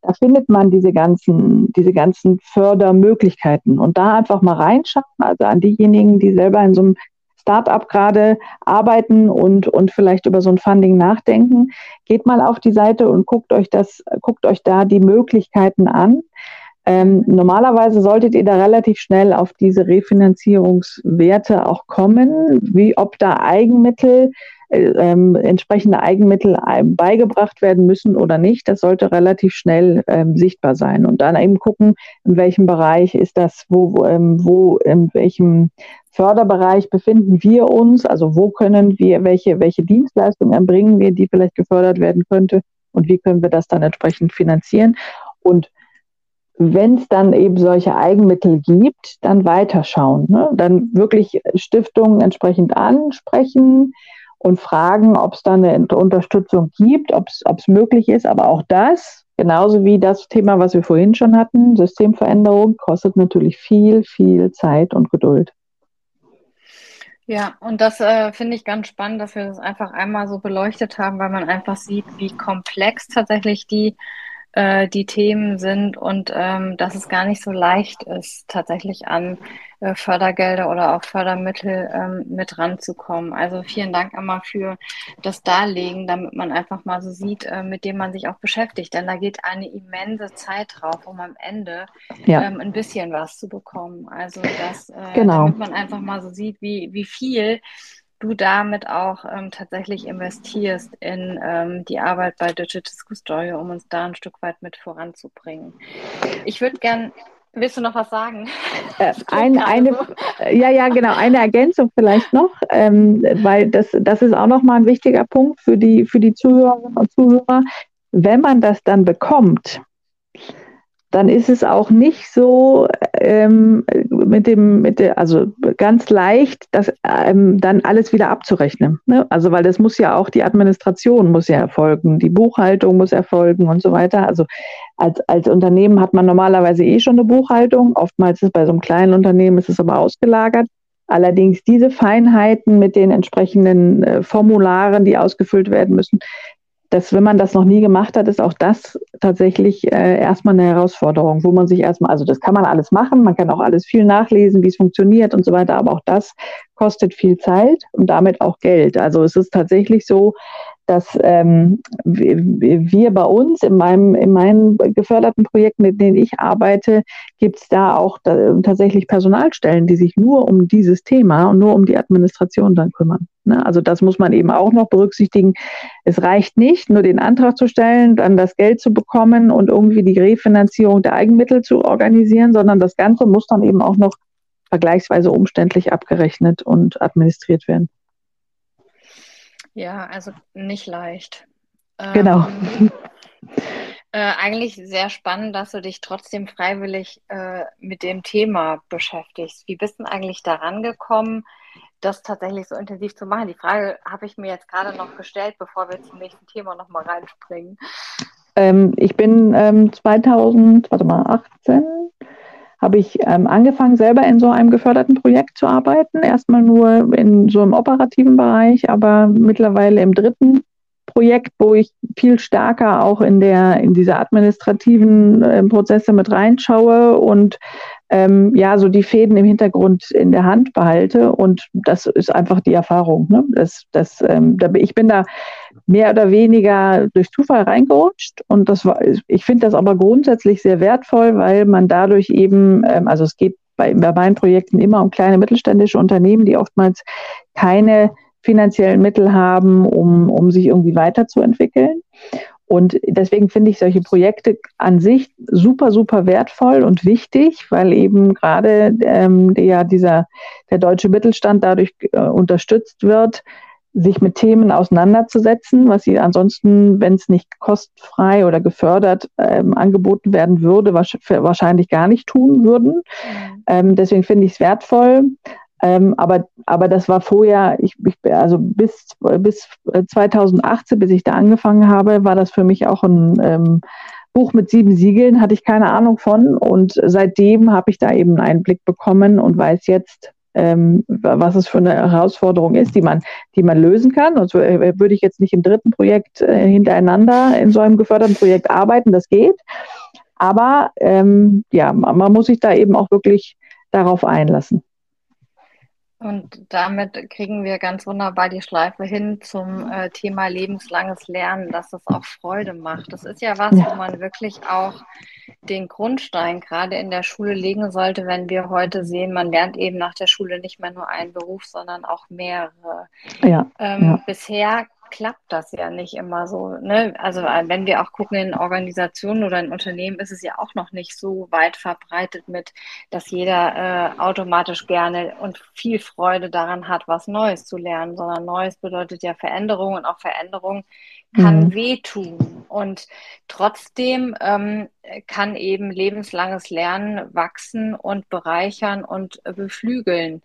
Speaker 3: da findet man diese ganzen, diese ganzen Fördermöglichkeiten und da einfach mal reinschauen, also an diejenigen, die selber in so einem Startup gerade arbeiten und, und vielleicht über so ein Funding nachdenken, geht mal auf die Seite und guckt euch das, guckt euch da die Möglichkeiten an. Ähm, normalerweise solltet ihr da relativ schnell auf diese Refinanzierungswerte auch kommen, wie ob da Eigenmittel, äh, ähm, entsprechende Eigenmittel beigebracht werden müssen oder nicht. Das sollte relativ schnell ähm, sichtbar sein und dann eben gucken, in welchem Bereich ist das, wo, wo, ähm, in welchem Förderbereich befinden wir uns, also wo können wir, welche, welche Dienstleistungen erbringen wir, die vielleicht gefördert werden könnte und wie können wir das dann entsprechend finanzieren und wenn es dann eben solche Eigenmittel gibt, dann weiterschauen. Ne? Dann wirklich Stiftungen entsprechend ansprechen und fragen, ob es da eine Unterstützung gibt, ob es möglich ist. Aber auch das, genauso wie das Thema, was wir vorhin schon hatten, Systemveränderung, kostet natürlich viel, viel Zeit und Geduld.
Speaker 2: Ja, und das äh, finde ich ganz spannend, dass wir das einfach einmal so beleuchtet haben, weil man einfach sieht, wie komplex tatsächlich die äh, die Themen sind und ähm, dass es gar nicht so leicht ist, tatsächlich an äh, Fördergelder oder auch Fördermittel ähm, mit ranzukommen. Also vielen Dank einmal für das Darlegen, damit man einfach mal so sieht, äh, mit dem man sich auch beschäftigt. Denn da geht eine immense Zeit drauf, um am Ende ja. ähm, ein bisschen was zu bekommen. Also das, äh, genau. damit man einfach mal so sieht, wie, wie viel du damit auch ähm, tatsächlich investierst in ähm, die Arbeit bei Digital Story, um uns da ein Stück weit mit voranzubringen. Ich würde gern, willst du noch was sagen?
Speaker 3: Äh, ein, eine, so. ja, ja, genau, eine Ergänzung vielleicht noch, ähm, weil das, das ist auch nochmal ein wichtiger Punkt für die, für die Zuhörerinnen und Zuhörer. Wenn man das dann bekommt, dann ist es auch nicht so ähm, mit dem, mit der, also ganz leicht, das ähm, dann alles wieder abzurechnen. Ne? Also weil das muss ja auch die Administration muss ja erfolgen, die Buchhaltung muss erfolgen und so weiter. Also als, als Unternehmen hat man normalerweise eh schon eine Buchhaltung. Oftmals ist bei so einem kleinen Unternehmen ist es aber ausgelagert. Allerdings diese Feinheiten mit den entsprechenden äh, Formularen, die ausgefüllt werden müssen, dass wenn man das noch nie gemacht hat, ist auch das tatsächlich äh, erstmal eine Herausforderung, wo man sich erstmal, also das kann man alles machen, man kann auch alles viel nachlesen, wie es funktioniert und so weiter, aber auch das kostet viel Zeit und damit auch Geld. Also es ist tatsächlich so, dass ähm, wir bei uns in meinem in meinen geförderten Projekten, mit denen ich arbeite, gibt es da auch da, tatsächlich Personalstellen, die sich nur um dieses Thema und nur um die Administration dann kümmern. Ne? Also das muss man eben auch noch berücksichtigen. Es reicht nicht, nur den Antrag zu stellen, dann das Geld zu bekommen und irgendwie die Refinanzierung der Eigenmittel zu organisieren, sondern das Ganze muss dann eben auch noch vergleichsweise umständlich abgerechnet und administriert werden.
Speaker 2: Ja, also nicht leicht.
Speaker 3: Genau.
Speaker 2: Ähm, äh, eigentlich sehr spannend, dass du dich trotzdem freiwillig äh, mit dem Thema beschäftigst. Wie bist du eigentlich daran gekommen, das tatsächlich so intensiv zu machen? Die Frage habe ich mir jetzt gerade noch gestellt, bevor wir zum nächsten Thema nochmal reinspringen.
Speaker 3: Ähm, ich bin ähm, 2000, warte mal, 18, habe ich ähm, angefangen, selber in so einem geförderten Projekt zu arbeiten. Erstmal nur in so einem operativen Bereich, aber mittlerweile im dritten Projekt, wo ich viel stärker auch in der in diese administrativen äh, Prozesse mit reinschaue und ähm, ja so die Fäden im Hintergrund in der Hand behalte und das ist einfach die Erfahrung. Ne? Das, das, ähm, ich bin da mehr oder weniger durch Zufall reingerutscht und das war, ich finde das aber grundsätzlich sehr wertvoll, weil man dadurch eben, ähm, also es geht bei, bei meinen Projekten immer um kleine mittelständische Unternehmen, die oftmals keine finanziellen Mittel haben, um, um sich irgendwie weiterzuentwickeln. Und deswegen finde ich solche Projekte an sich super, super wertvoll und wichtig, weil eben gerade ähm, der, dieser, der deutsche Mittelstand dadurch äh, unterstützt wird, sich mit Themen auseinanderzusetzen, was sie ansonsten, wenn es nicht kostenfrei oder gefördert ähm, angeboten werden würde, wahrscheinlich gar nicht tun würden. Mhm. Ähm, deswegen finde ich es wertvoll. Ähm, aber, aber das war vorher, ich, ich, also bis, bis 2018, bis ich da angefangen habe, war das für mich auch ein ähm, Buch mit sieben Siegeln, hatte ich keine Ahnung von. Und seitdem habe ich da eben einen Einblick bekommen und weiß jetzt, ähm, was es für eine Herausforderung ist, die man, die man lösen kann. Und so äh, würde ich jetzt nicht im dritten Projekt äh, hintereinander in so einem geförderten Projekt arbeiten, das geht. Aber ähm, ja, man, man muss sich da eben auch wirklich darauf einlassen.
Speaker 2: Und damit kriegen wir ganz wunderbar die Schleife hin zum äh, Thema lebenslanges Lernen, dass es auch Freude macht. Das ist ja was, ja. wo man wirklich auch den Grundstein gerade in der Schule legen sollte, wenn wir heute sehen, man lernt eben nach der Schule nicht mehr nur einen Beruf, sondern auch mehrere. Ja, ähm, ja. Bisher klappt das ja nicht immer so. Ne? Also äh, wenn wir auch gucken in Organisationen oder in Unternehmen, ist es ja auch noch nicht so weit verbreitet mit, dass jeder äh, automatisch gerne und viel Freude daran hat, was Neues zu lernen, sondern Neues bedeutet ja Veränderung und auch Veränderung kann mhm. wehtun. Und trotzdem ähm, kann eben lebenslanges Lernen wachsen und bereichern und beflügeln.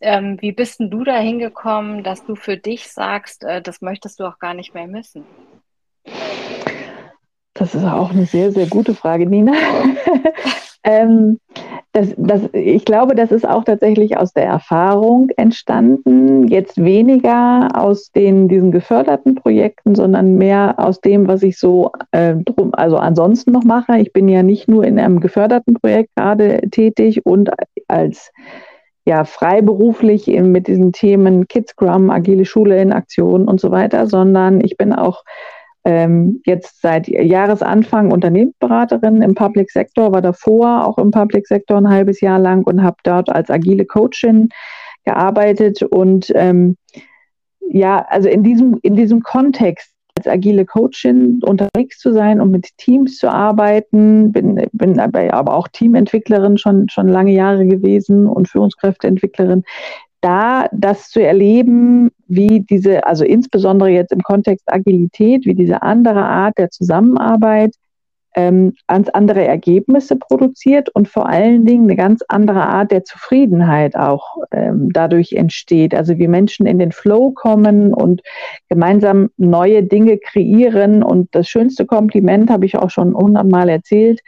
Speaker 2: Ähm, wie bist denn du da hingekommen, dass du für dich sagst, äh, das möchtest du auch gar nicht mehr missen?
Speaker 3: Das ist auch eine sehr, sehr gute Frage, Nina. ähm, das, das, ich glaube, das ist auch tatsächlich aus der Erfahrung entstanden. Jetzt weniger aus den, diesen geförderten Projekten, sondern mehr aus dem, was ich so äh, drum, also ansonsten noch mache. Ich bin ja nicht nur in einem geförderten Projekt gerade tätig und als ja, freiberuflich mit diesen Themen Kids Scrum, agile Schule in Aktion und so weiter, sondern ich bin auch ähm, jetzt seit Jahresanfang Unternehmensberaterin im Public Sector, war davor auch im Public Sector ein halbes Jahr lang und habe dort als agile Coachin gearbeitet und ähm, ja, also in diesem, in diesem Kontext als agile Coachin unterwegs zu sein und mit Teams zu arbeiten, bin, bin aber auch Teamentwicklerin schon, schon lange Jahre gewesen und Führungskräfteentwicklerin. Da das zu erleben, wie diese, also insbesondere jetzt im Kontext Agilität, wie diese andere Art der Zusammenarbeit ähm, ganz andere Ergebnisse produziert und vor allen Dingen eine ganz andere Art der Zufriedenheit auch ähm, dadurch entsteht. Also wie Menschen in den Flow kommen und gemeinsam neue Dinge kreieren. Und das schönste Kompliment habe ich auch schon hundertmal erzählt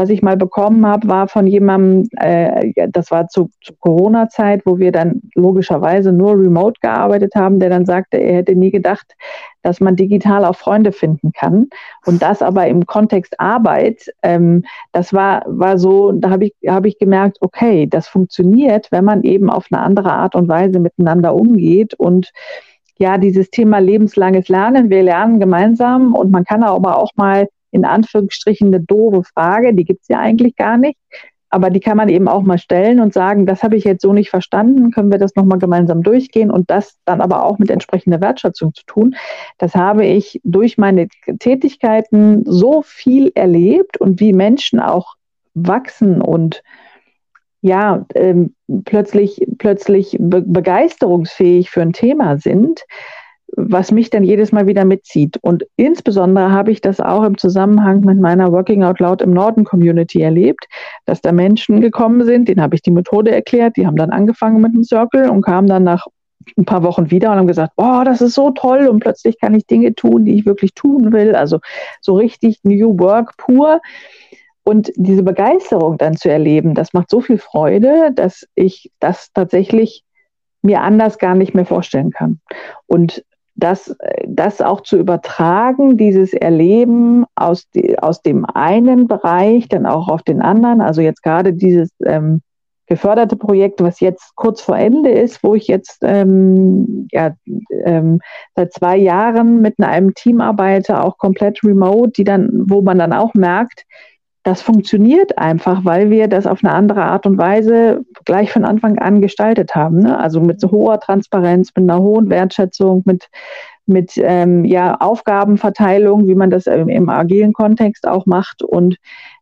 Speaker 3: was ich mal bekommen habe, war von jemandem, äh, das war zu, zu Corona-Zeit, wo wir dann logischerweise nur remote gearbeitet haben, der dann sagte, er hätte nie gedacht, dass man digital auch Freunde finden kann. Und das aber im Kontext Arbeit, ähm, das war, war so, da habe ich, hab ich gemerkt, okay, das funktioniert, wenn man eben auf eine andere Art und Weise miteinander umgeht und ja, dieses Thema lebenslanges Lernen, wir lernen gemeinsam und man kann aber auch mal in Anführungsstrichen eine doofe Frage, die gibt es ja eigentlich gar nicht. Aber die kann man eben auch mal stellen und sagen, das habe ich jetzt so nicht verstanden, können wir das nochmal gemeinsam durchgehen und das dann aber auch mit entsprechender Wertschätzung zu tun. Das habe ich durch meine Tätigkeiten so viel erlebt und wie Menschen auch wachsen und ja, ähm, plötzlich, plötzlich be begeisterungsfähig für ein Thema sind, was mich dann jedes Mal wieder mitzieht. Und insbesondere habe ich das auch im Zusammenhang mit meiner Working Out Loud im Norden Community erlebt, dass da Menschen gekommen sind, denen habe ich die Methode erklärt, die haben dann angefangen mit dem Circle und kamen dann nach ein paar Wochen wieder und haben gesagt, oh, das ist so toll und plötzlich kann ich Dinge tun, die ich wirklich tun will. Also so richtig New Work pur. Und diese Begeisterung dann zu erleben, das macht so viel Freude, dass ich das tatsächlich mir anders gar nicht mehr vorstellen kann. Und das, das auch zu übertragen, dieses Erleben aus, die, aus dem einen Bereich dann auch auf den anderen. Also jetzt gerade dieses ähm, geförderte Projekt, was jetzt kurz vor Ende ist, wo ich jetzt ähm, ja, ähm, seit zwei Jahren mit einem Team arbeite, auch komplett remote, die dann, wo man dann auch merkt, das funktioniert einfach, weil wir das auf eine andere Art und Weise gleich von Anfang an gestaltet haben. Ne? Also mit so hoher Transparenz, mit einer hohen Wertschätzung, mit, mit ähm, ja, Aufgabenverteilung, wie man das im, im agilen Kontext auch macht und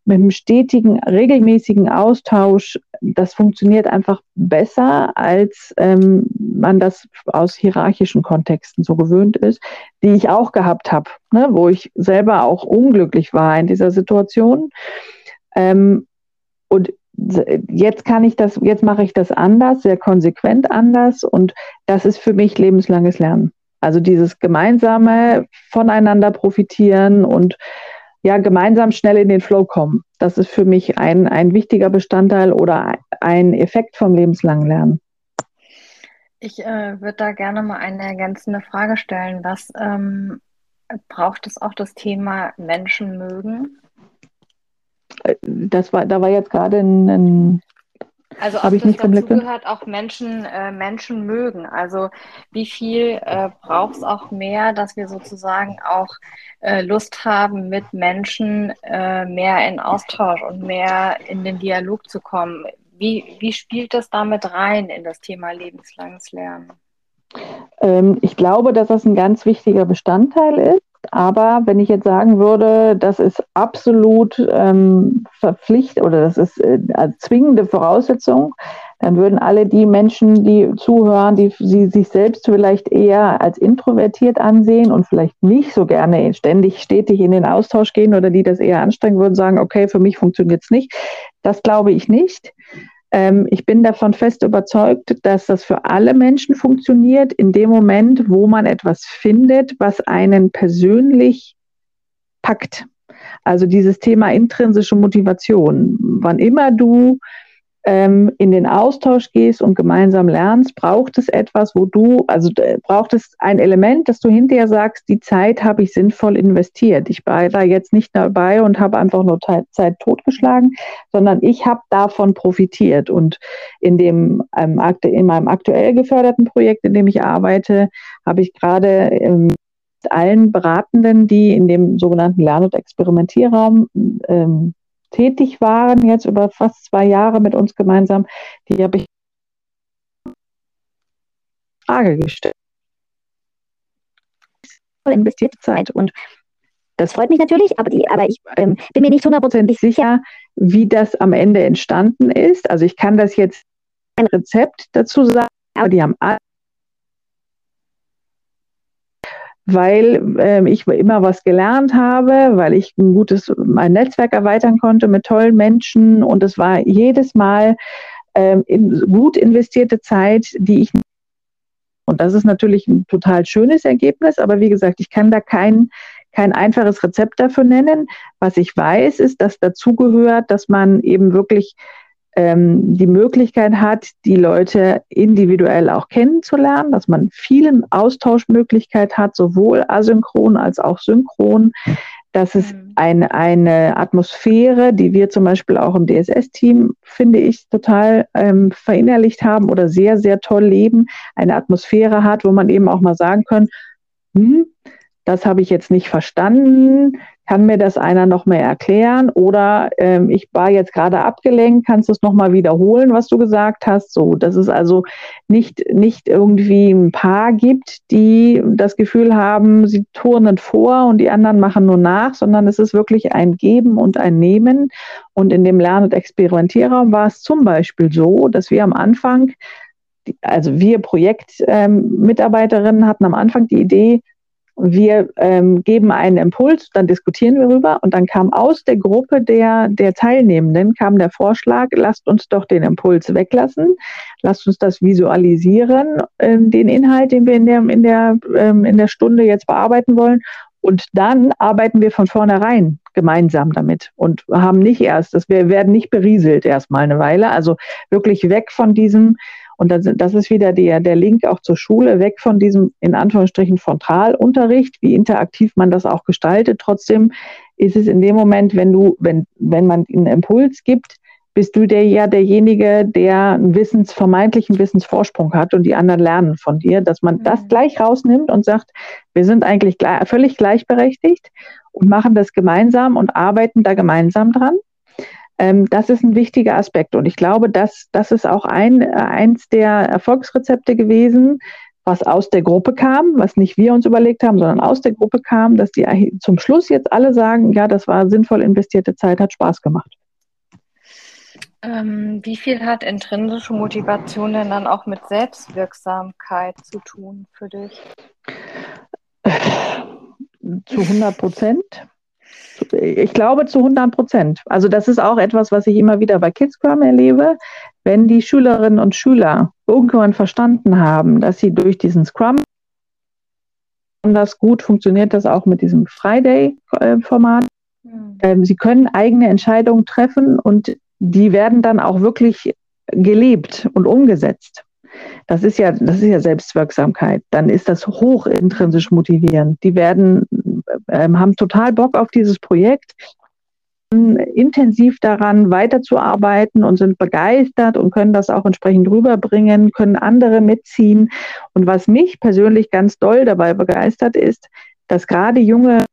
Speaker 3: mit einem stetigen, regelmäßigen Austausch, das funktioniert einfach besser, als ähm, man das aus hierarchischen Kontexten so gewöhnt ist, die ich auch gehabt habe, ne, wo ich selber auch unglücklich war in dieser Situation. Ähm, und jetzt kann ich das, jetzt mache ich das anders, sehr konsequent anders und das ist für mich lebenslanges Lernen. Also dieses gemeinsame voneinander profitieren und ja, gemeinsam schnell in den Flow kommen. Das ist für mich ein, ein wichtiger Bestandteil oder ein Effekt vom lebenslangen Lernen.
Speaker 2: Ich äh, würde da gerne mal eine ergänzende Frage stellen. Was ähm, braucht es auch das Thema Menschen mögen?
Speaker 3: Äh, das war, da war jetzt gerade ein, ein
Speaker 2: also ob ich das dazu gehört, auch Menschen, äh, Menschen mögen. Also wie viel äh, braucht es auch mehr, dass wir sozusagen auch äh, Lust haben, mit Menschen äh, mehr in Austausch und mehr in den Dialog zu kommen. Wie, wie spielt das damit rein in das Thema lebenslanges Lernen?
Speaker 3: Ähm, ich glaube, dass das ein ganz wichtiger Bestandteil ist. Aber wenn ich jetzt sagen würde, das ist absolut ähm, verpflichtet oder das ist äh, zwingende Voraussetzung, dann würden alle die Menschen, die zuhören, die sie sich selbst vielleicht eher als introvertiert ansehen und vielleicht nicht so gerne ständig stetig in den Austausch gehen oder die das eher anstrengen würden, sagen, okay, für mich funktioniert es nicht. Das glaube ich nicht. Ähm, ich bin davon fest überzeugt, dass das für alle Menschen funktioniert, in dem Moment, wo man etwas findet, was einen persönlich packt. Also dieses Thema intrinsische Motivation. Wann immer du ähm, in den Austausch gehst und gemeinsam lernst, braucht es etwas, wo du, also braucht es ein Element, dass du hinterher sagst, die Zeit habe ich sinnvoll investiert. Ich war da jetzt nicht dabei und habe einfach nur Zeit totgeschlagen, sondern ich habe davon profitiert. Und in dem ähm, in meinem aktuell geförderten Projekt, in dem ich arbeite, habe ich gerade ähm, allen Beratenden, die in dem sogenannten Lern- und Experimentierraum ähm, tätig waren, jetzt über fast zwei Jahre mit uns gemeinsam, die habe ich Frage gestellt. Investierte Zeit und das freut mich natürlich, aber, die, aber ich ähm, bin mir nicht hundertprozentig sicher, wie das am Ende entstanden ist. Also ich kann das jetzt ein Rezept dazu sagen, aber die haben alle weil äh, ich immer was gelernt habe, weil ich ein gutes mein Netzwerk erweitern konnte mit tollen Menschen und es war jedes Mal ähm, in gut investierte Zeit, die ich und das ist natürlich ein total schönes Ergebnis, aber wie gesagt, ich kann da kein kein einfaches Rezept dafür nennen. Was ich weiß, ist, dass dazu gehört, dass man eben wirklich ähm, die Möglichkeit hat, die Leute individuell auch kennenzulernen, dass man vielen Austauschmöglichkeit hat, sowohl asynchron als auch synchron, dass es mhm. eine, eine Atmosphäre, die wir zum Beispiel auch im DSS-Team, finde ich, total ähm, verinnerlicht haben oder sehr, sehr toll leben, eine Atmosphäre hat, wo man eben auch mal sagen kann, hm, das habe ich jetzt nicht verstanden, kann mir das einer noch mehr erklären? Oder ähm, ich war jetzt gerade abgelenkt, kannst du es nochmal wiederholen, was du gesagt hast? So, dass es also nicht, nicht irgendwie ein Paar gibt, die das Gefühl haben, sie turnen vor und die anderen machen nur nach, sondern es ist wirklich ein Geben und ein Nehmen. Und in dem Lern- und Experimentierraum war es zum Beispiel so, dass wir am Anfang also wir Projektmitarbeiterinnen ähm, hatten am Anfang die Idee, wir ähm, geben einen Impuls, dann diskutieren wir darüber und dann kam aus der Gruppe der, der Teilnehmenden kam der Vorschlag, lasst uns doch den Impuls weglassen, lasst uns das visualisieren, äh, den Inhalt, den wir in der, in, der, ähm, in der Stunde jetzt bearbeiten wollen. Und dann arbeiten wir von vornherein gemeinsam damit und haben nicht erst, das, wir werden nicht berieselt erstmal eine Weile, also wirklich weg von diesem und das, das ist wieder der, der Link auch zur Schule, weg von diesem in Anführungsstrichen Frontalunterricht, wie interaktiv man das auch gestaltet. Trotzdem ist es in dem Moment, wenn du, wenn, wenn man einen Impuls gibt, bist du der ja derjenige, der einen Wissens, vermeintlichen Wissensvorsprung hat und die anderen lernen von dir, dass man mhm. das gleich rausnimmt und sagt, wir sind eigentlich gleich, völlig gleichberechtigt und machen das gemeinsam und arbeiten da gemeinsam dran. Ähm, das ist ein wichtiger Aspekt. Und ich glaube, dass das ist auch ein, äh, eins der Erfolgsrezepte gewesen, was aus der Gruppe kam, was nicht wir uns überlegt haben, sondern aus der Gruppe kam, dass die zum Schluss jetzt alle sagen, ja, das war sinnvoll investierte Zeit, hat Spaß gemacht.
Speaker 2: Ähm, wie viel hat intrinsische Motivation denn dann auch mit Selbstwirksamkeit zu tun für dich?
Speaker 3: Zu 100 Prozent ich glaube zu 100 Prozent. Also das ist auch etwas, was ich immer wieder bei Kidscrum erlebe. Wenn die Schülerinnen und Schüler irgendwann verstanden haben, dass sie durch diesen Scrum das gut funktioniert, das auch mit diesem Friday-Format. Mhm. Sie können eigene Entscheidungen treffen und die werden dann auch wirklich gelebt und umgesetzt. Das ist ja, das ist ja Selbstwirksamkeit. Dann ist das hoch intrinsisch motivierend. Die werden, ähm, haben total Bock auf dieses Projekt, intensiv daran weiterzuarbeiten und sind begeistert und können das auch entsprechend rüberbringen, können andere mitziehen. Und was mich persönlich ganz doll dabei begeistert ist, dass gerade junge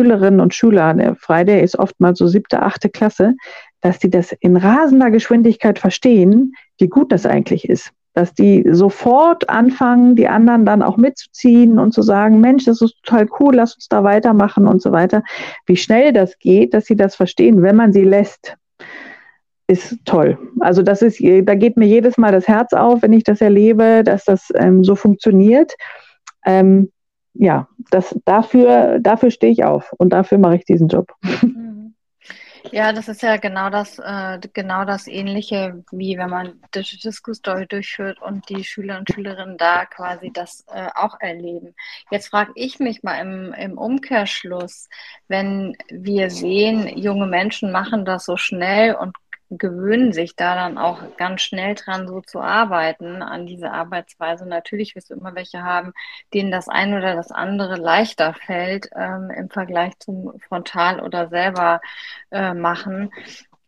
Speaker 3: Schülerinnen und Schüler, der Friday ist oft mal so siebte, achte Klasse, dass die das in rasender Geschwindigkeit verstehen, wie gut das eigentlich ist. Dass die sofort anfangen, die anderen dann auch mitzuziehen und zu sagen, Mensch, das ist total cool, lass uns da weitermachen und so weiter. Wie schnell das geht, dass sie das verstehen, wenn man sie lässt, ist toll. Also das ist, da geht mir jedes Mal das Herz auf, wenn ich das erlebe, dass das ähm, so funktioniert. Ähm, ja, das, dafür, dafür stehe ich auf und dafür mache ich diesen Job.
Speaker 2: Ja, das ist ja genau das, äh, genau das Ähnliche, wie wenn man Digital Story durchführt und die Schüler und Schülerinnen da quasi das äh, auch erleben. Jetzt frage ich mich mal im, im Umkehrschluss, wenn wir sehen, junge Menschen machen das so schnell und gewöhnen sich da dann auch ganz schnell dran, so zu arbeiten, an diese Arbeitsweise. Natürlich wirst du immer welche haben, denen das eine oder das andere leichter fällt ähm, im Vergleich zum Frontal- oder selber äh, machen.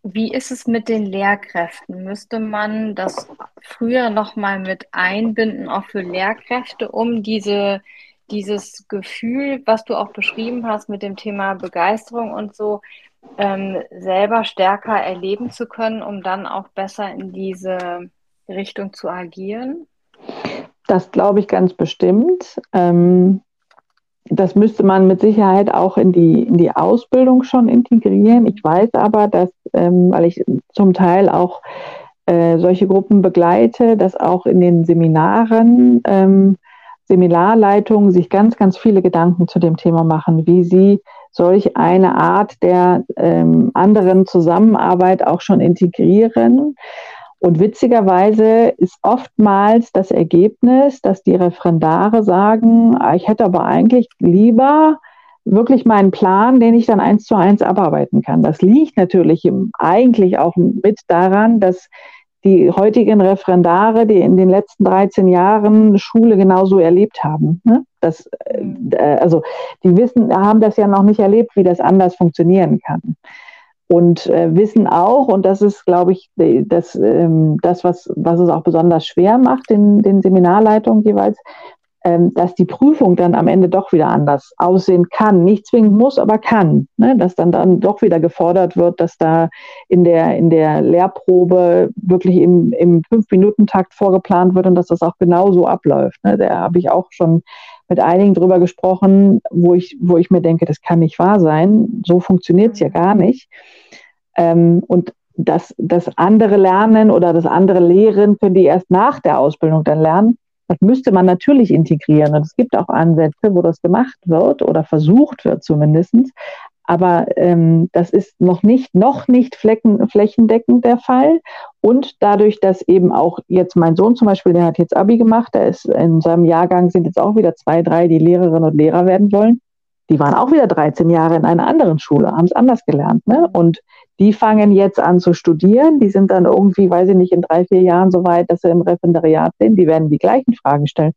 Speaker 2: Wie ist es mit den Lehrkräften? Müsste man das früher nochmal mit einbinden, auch für Lehrkräfte, um diese, dieses Gefühl, was du auch beschrieben hast mit dem Thema Begeisterung und so, ähm, selber stärker erleben zu können, um dann auch besser in diese Richtung zu agieren?
Speaker 3: Das glaube ich ganz bestimmt. Ähm, das müsste man mit Sicherheit auch in die, in die Ausbildung schon integrieren. Ich weiß aber, dass, ähm, weil ich zum Teil auch äh, solche Gruppen begleite, dass auch in den Seminaren ähm, Seminarleitungen sich ganz, ganz viele Gedanken zu dem Thema machen, wie sie solch eine Art der ähm, anderen Zusammenarbeit auch schon integrieren. Und witzigerweise ist oftmals das Ergebnis, dass die Referendare sagen, ah, ich hätte aber eigentlich lieber wirklich meinen Plan, den ich dann eins zu eins abarbeiten kann. Das liegt natürlich eigentlich auch mit daran, dass die heutigen Referendare, die in den letzten 13 Jahren Schule genauso erlebt haben. Ne? Das, äh, also die wissen, haben das ja noch nicht erlebt, wie das anders funktionieren kann und äh, wissen auch, und das ist, glaube ich, das, ähm, das was, was es auch besonders schwer macht, den, den Seminarleitungen jeweils, dass die Prüfung dann am Ende doch wieder anders aussehen kann. Nicht zwingend muss, aber kann. Ne? Dass dann, dann doch wieder gefordert wird, dass da in der, in der Lehrprobe wirklich im, im Fünf-Minuten-Takt vorgeplant wird und dass das auch genau so abläuft. Ne? Da habe ich auch schon mit einigen drüber gesprochen, wo ich, wo ich mir denke, das kann nicht wahr sein. So funktioniert es ja gar nicht. Ähm, und das, das andere Lernen oder das andere Lehren können die erst nach der Ausbildung dann lernen. Das müsste man natürlich integrieren. Und es gibt auch Ansätze, wo das gemacht wird oder versucht wird zumindest. Aber ähm, das ist noch nicht, noch nicht flecken, flächendeckend der Fall. Und dadurch, dass eben auch jetzt mein Sohn zum Beispiel, der hat jetzt Abi gemacht, der ist in seinem Jahrgang sind jetzt auch wieder zwei, drei, die Lehrerinnen und Lehrer werden wollen. Die waren auch wieder 13 Jahre in einer anderen Schule, haben es anders gelernt. Ne? Und die fangen jetzt an zu studieren. Die sind dann irgendwie, weiß ich nicht, in drei, vier Jahren so weit, dass sie im Referendariat sind. Die werden die gleichen Fragen stellen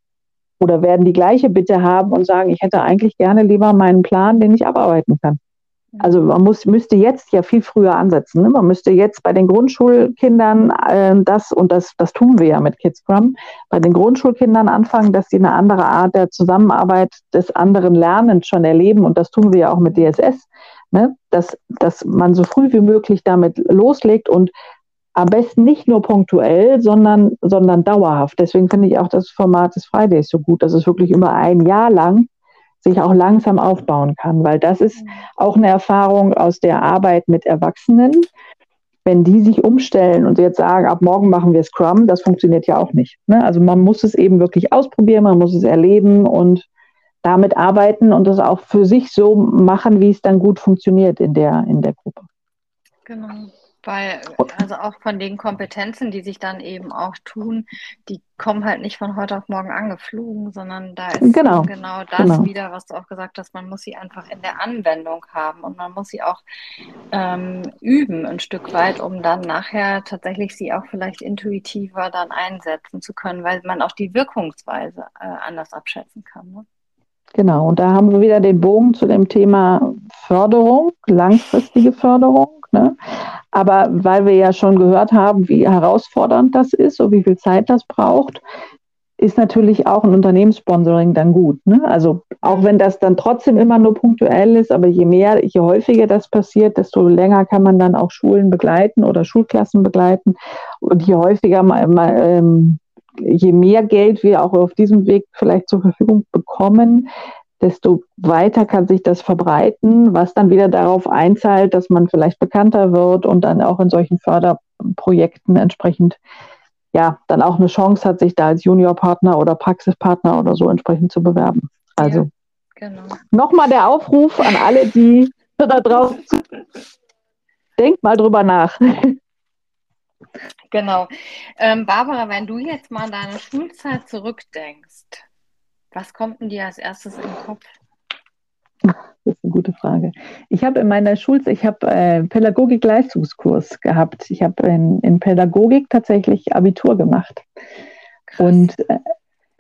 Speaker 3: oder werden die gleiche Bitte haben und sagen, ich hätte eigentlich gerne lieber meinen Plan, den ich abarbeiten kann. Also man muss, müsste jetzt ja viel früher ansetzen. Ne? Man müsste jetzt bei den Grundschulkindern äh, das, und das, das tun wir ja mit Kidscrum, bei den Grundschulkindern anfangen, dass sie eine andere Art der Zusammenarbeit des anderen Lernens schon erleben. Und das tun wir ja auch mit DSS. Ne? Dass, dass man so früh wie möglich damit loslegt und am besten nicht nur punktuell, sondern, sondern dauerhaft. Deswegen finde ich auch das Format des Fridays so gut, dass es wirklich über ein Jahr lang sich auch langsam aufbauen kann, weil das ist mhm. auch eine Erfahrung aus der Arbeit mit Erwachsenen. Wenn die sich umstellen und jetzt sagen, ab morgen machen wir Scrum, das funktioniert ja auch nicht. Ne? Also man muss es eben wirklich ausprobieren, man muss es erleben und damit arbeiten und das auch für sich so machen, wie es dann gut funktioniert in der, in der Gruppe.
Speaker 2: Genau. Weil, also auch von den Kompetenzen, die sich dann eben auch tun, die kommen halt nicht von heute auf morgen angeflogen, sondern da ist genau, genau das genau. wieder, was du auch gesagt hast, man muss sie einfach in der Anwendung haben und man muss sie auch ähm, üben ein Stück weit, um dann nachher tatsächlich sie auch vielleicht intuitiver dann einsetzen zu können, weil man auch die Wirkungsweise äh, anders abschätzen kann. Ne?
Speaker 3: Genau, und da haben wir wieder den Bogen zu dem Thema Förderung, langfristige Förderung. Ne? Aber weil wir ja schon gehört haben, wie herausfordernd das ist und wie viel Zeit das braucht, ist natürlich auch ein Unternehmenssponsoring dann gut. Ne? Also auch wenn das dann trotzdem immer nur punktuell ist, aber je mehr, je häufiger das passiert, desto länger kann man dann auch Schulen begleiten oder Schulklassen begleiten. Und je häufiger, ähm, je mehr Geld wir auch auf diesem Weg vielleicht zur Verfügung bekommen, desto weiter kann sich das verbreiten, was dann wieder darauf einzahlt, dass man vielleicht bekannter wird und dann auch in solchen Förderprojekten entsprechend ja dann auch eine Chance hat, sich da als Juniorpartner oder Praxispartner oder so entsprechend zu bewerben. Also ja, genau. nochmal der Aufruf an alle, die da drauf denkt mal drüber nach.
Speaker 2: Genau. Ähm, Barbara, wenn du jetzt mal an deine Schulzeit zurückdenkst, was kommt denn dir als erstes in den Kopf?
Speaker 3: Das ist eine gute Frage. Ich habe in meiner Schulzeit, ich habe äh, Pädagogik-Leistungskurs gehabt. Ich habe in, in Pädagogik tatsächlich Abitur gemacht. Krass. Und äh,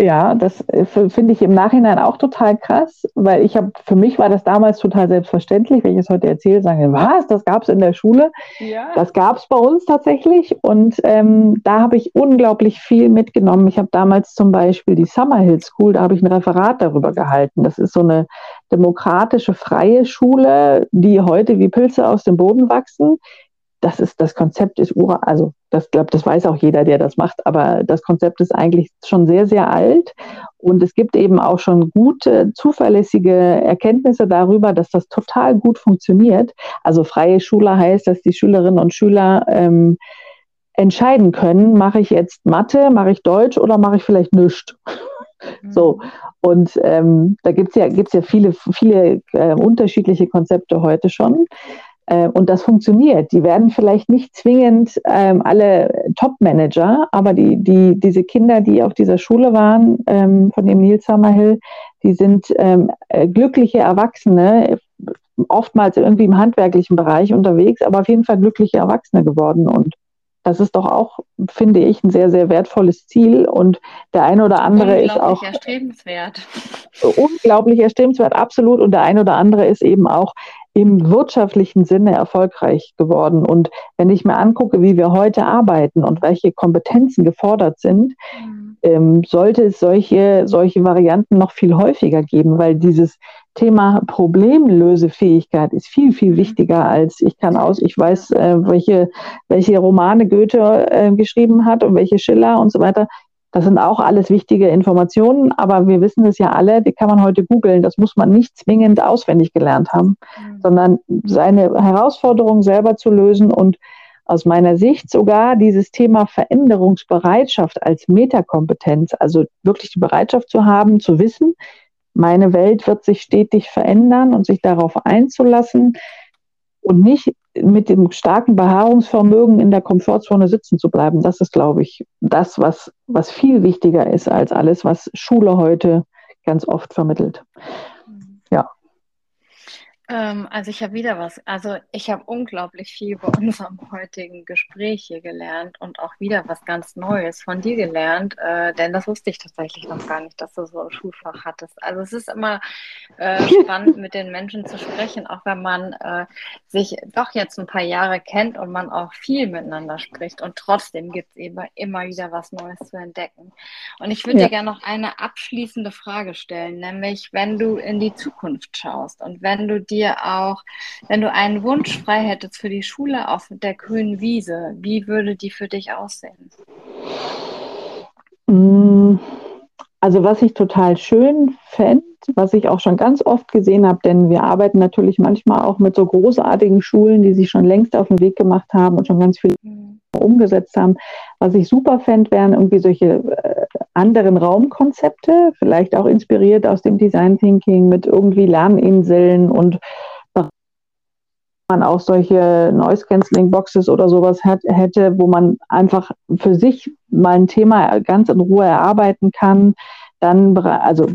Speaker 3: ja, das äh, finde ich im Nachhinein auch total krass, weil ich habe, für mich war das damals total selbstverständlich. Wenn ich es heute erzähle, sagen wir, was, das gab es in der Schule. Ja. Das gab es bei uns tatsächlich. Und ähm, da habe ich unglaublich viel mitgenommen. Ich habe damals zum Beispiel die Summerhill School, da habe ich ein Referat darüber gehalten. Das ist so eine demokratische, freie Schule, die heute wie Pilze aus dem Boden wachsen das ist, das Konzept ist ura, also das glaube, das weiß auch jeder, der das macht, aber das Konzept ist eigentlich schon sehr, sehr alt. Und es gibt eben auch schon gute, zuverlässige Erkenntnisse darüber, dass das total gut funktioniert. Also freie Schule heißt, dass die Schülerinnen und Schüler ähm, entscheiden können, mache ich jetzt Mathe, mache ich Deutsch oder mache ich vielleicht nichts. Mhm. So, und ähm, da gibt's ja, gibt's ja viele, viele äh, unterschiedliche Konzepte heute schon. Äh, und das funktioniert. Die werden vielleicht nicht zwingend ähm, alle Top-Manager, aber die, die, diese Kinder, die auf dieser Schule waren, ähm, von dem Nils Summerhill, die sind ähm, äh, glückliche Erwachsene, oftmals irgendwie im handwerklichen Bereich unterwegs, aber auf jeden Fall glückliche Erwachsene geworden. Und das ist doch auch, finde ich, ein sehr, sehr wertvolles Ziel. Und der eine oder andere ist auch.
Speaker 2: erstrebenswert.
Speaker 3: Unglaublich erstrebenswert, absolut. Und der eine oder andere ist eben auch im wirtschaftlichen Sinne erfolgreich geworden. Und wenn ich mir angucke, wie wir heute arbeiten und welche Kompetenzen gefordert sind, ähm, sollte es solche, solche Varianten noch viel häufiger geben, weil dieses Thema Problemlösefähigkeit ist viel, viel wichtiger als ich kann aus, ich weiß, äh, welche, welche Romane Goethe äh, geschrieben hat und welche Schiller und so weiter. Das sind auch alles wichtige Informationen, aber wir wissen es ja alle, die kann man heute googeln. Das muss man nicht zwingend auswendig gelernt haben, mhm. sondern seine Herausforderung selber zu lösen und aus meiner Sicht sogar dieses Thema Veränderungsbereitschaft als Metakompetenz, also wirklich die Bereitschaft zu haben, zu wissen, meine Welt wird sich stetig verändern und sich darauf einzulassen und nicht mit dem starken Beharrungsvermögen in der Komfortzone sitzen zu bleiben. Das ist, glaube ich, das, was, was viel wichtiger ist als alles, was Schule heute ganz oft vermittelt. Ja.
Speaker 2: Ähm, also ich habe wieder was. Also ich habe unglaublich viel bei unserem heutigen Gespräch hier gelernt und auch wieder was ganz Neues von dir gelernt, äh, denn das wusste ich tatsächlich noch gar nicht, dass du so ein Schulfach hattest. Also es ist immer äh, spannend, mit den Menschen zu sprechen, auch wenn man äh, sich doch jetzt ein paar Jahre kennt und man auch viel miteinander spricht und trotzdem gibt es eben immer wieder was Neues zu entdecken. Und ich würde ja. dir gerne noch eine abschließende Frage stellen, nämlich wenn du in die Zukunft schaust und wenn du dir dir auch, wenn du einen Wunsch frei hättest für die Schule auf der grünen Wiese, wie würde die für dich aussehen?
Speaker 3: Mm, also was ich total schön fände, was ich auch schon ganz oft gesehen habe, denn wir arbeiten natürlich manchmal auch mit so großartigen Schulen, die sich schon längst auf den Weg gemacht haben und schon ganz viel mhm. umgesetzt haben. Was ich super fände, wären irgendwie solche äh, anderen Raumkonzepte, vielleicht auch inspiriert aus dem Design Thinking mit irgendwie Lerninseln und man auch solche Noise Cancelling Boxes oder sowas hat, hätte, wo man einfach für sich mal ein Thema ganz in Ruhe erarbeiten kann. Dann, also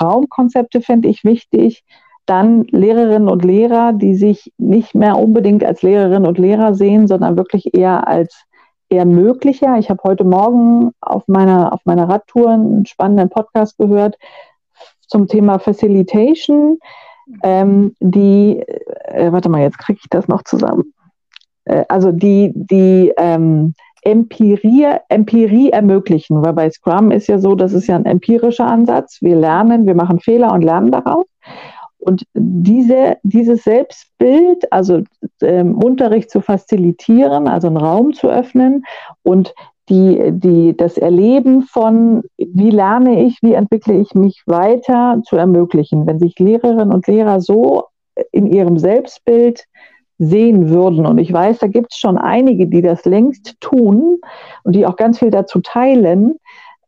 Speaker 3: Raumkonzepte fände ich wichtig. Dann Lehrerinnen und Lehrer, die sich nicht mehr unbedingt als Lehrerinnen und Lehrer sehen, sondern wirklich eher als eher möglicher. Ich habe heute Morgen auf meiner, auf meiner Radtour einen spannenden Podcast gehört zum Thema Facilitation ähm, die, äh, warte mal, jetzt kriege ich das noch zusammen. Äh, also die, die ähm, Empirie, Empirie ermöglichen, weil bei Scrum ist ja so, das ist ja ein empirischer Ansatz. Wir lernen, wir machen Fehler und lernen daraus. Und diese, dieses Selbstbild, also ähm, Unterricht zu facilitieren, also einen Raum zu öffnen und die, die, das Erleben von, wie lerne ich, wie entwickle ich mich weiter zu ermöglichen. Wenn sich Lehrerinnen und Lehrer so in ihrem Selbstbild sehen würden. Und ich weiß, da gibt es schon einige, die das längst tun und die auch ganz viel dazu teilen.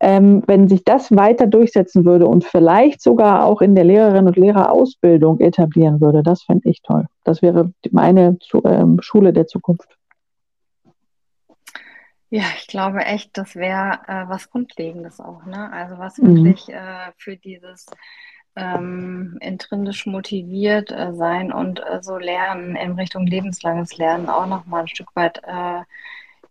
Speaker 3: Ähm, wenn sich das weiter durchsetzen würde und vielleicht sogar auch in der Lehrerinnen und Lehrerausbildung etablieren würde, das fände ich toll. Das wäre meine ähm, Schule der Zukunft.
Speaker 2: Ja, ich glaube echt, das wäre äh, was Grundlegendes auch, ne? Also was mhm. wirklich äh, für dieses ähm, intrinsisch motiviert äh, sein und äh, so lernen in Richtung lebenslanges Lernen auch nochmal ein Stück weit äh,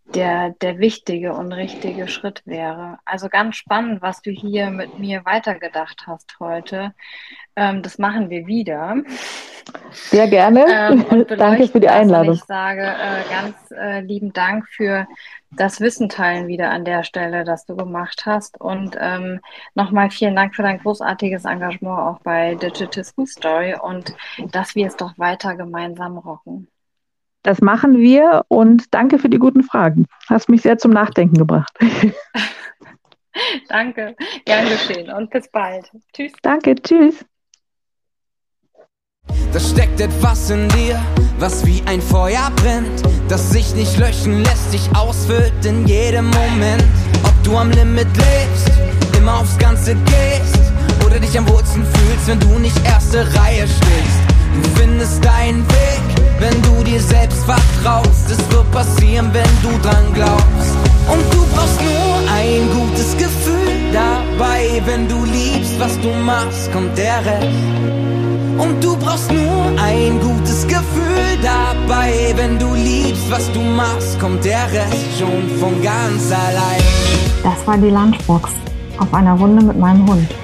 Speaker 2: der, der wichtige und richtige Schritt wäre. Also ganz spannend, was du hier mit mir weitergedacht hast heute. Ähm, das machen wir wieder.
Speaker 3: Sehr gerne. Ähm, Danke für die Einladung.
Speaker 2: ich sage äh, ganz äh, lieben Dank für das Wissen teilen wieder an der Stelle, das du gemacht hast. Und ähm, nochmal vielen Dank für dein großartiges Engagement auch bei Digital School Story und dass wir es doch weiter gemeinsam rocken.
Speaker 3: Das machen wir und danke für die guten Fragen. Hast mich sehr zum Nachdenken gebracht.
Speaker 2: danke, gern geschehen und bis bald.
Speaker 3: Tschüss. Danke, tschüss.
Speaker 4: Da steckt etwas in dir, was wie ein Feuer brennt, das sich nicht löschen lässt, sich ausfüllt in jedem Moment. Ob du am Limit lebst, immer aufs Ganze gehst oder dich am wohlsten fühlst, wenn du nicht erste Reihe stehst. Du findest deinen Weg, wenn du dir selbst vertraust. Es wird passieren, wenn du dran glaubst. Und du brauchst nur ein gutes Gefühl dabei, wenn du liebst, was du machst, kommt der Rest. Und du brauchst nur ein gutes Gefühl dabei. Wenn du liebst, was du machst, kommt der Rest schon von ganz allein.
Speaker 1: Das war die Lunchbox auf einer Runde mit meinem Hund.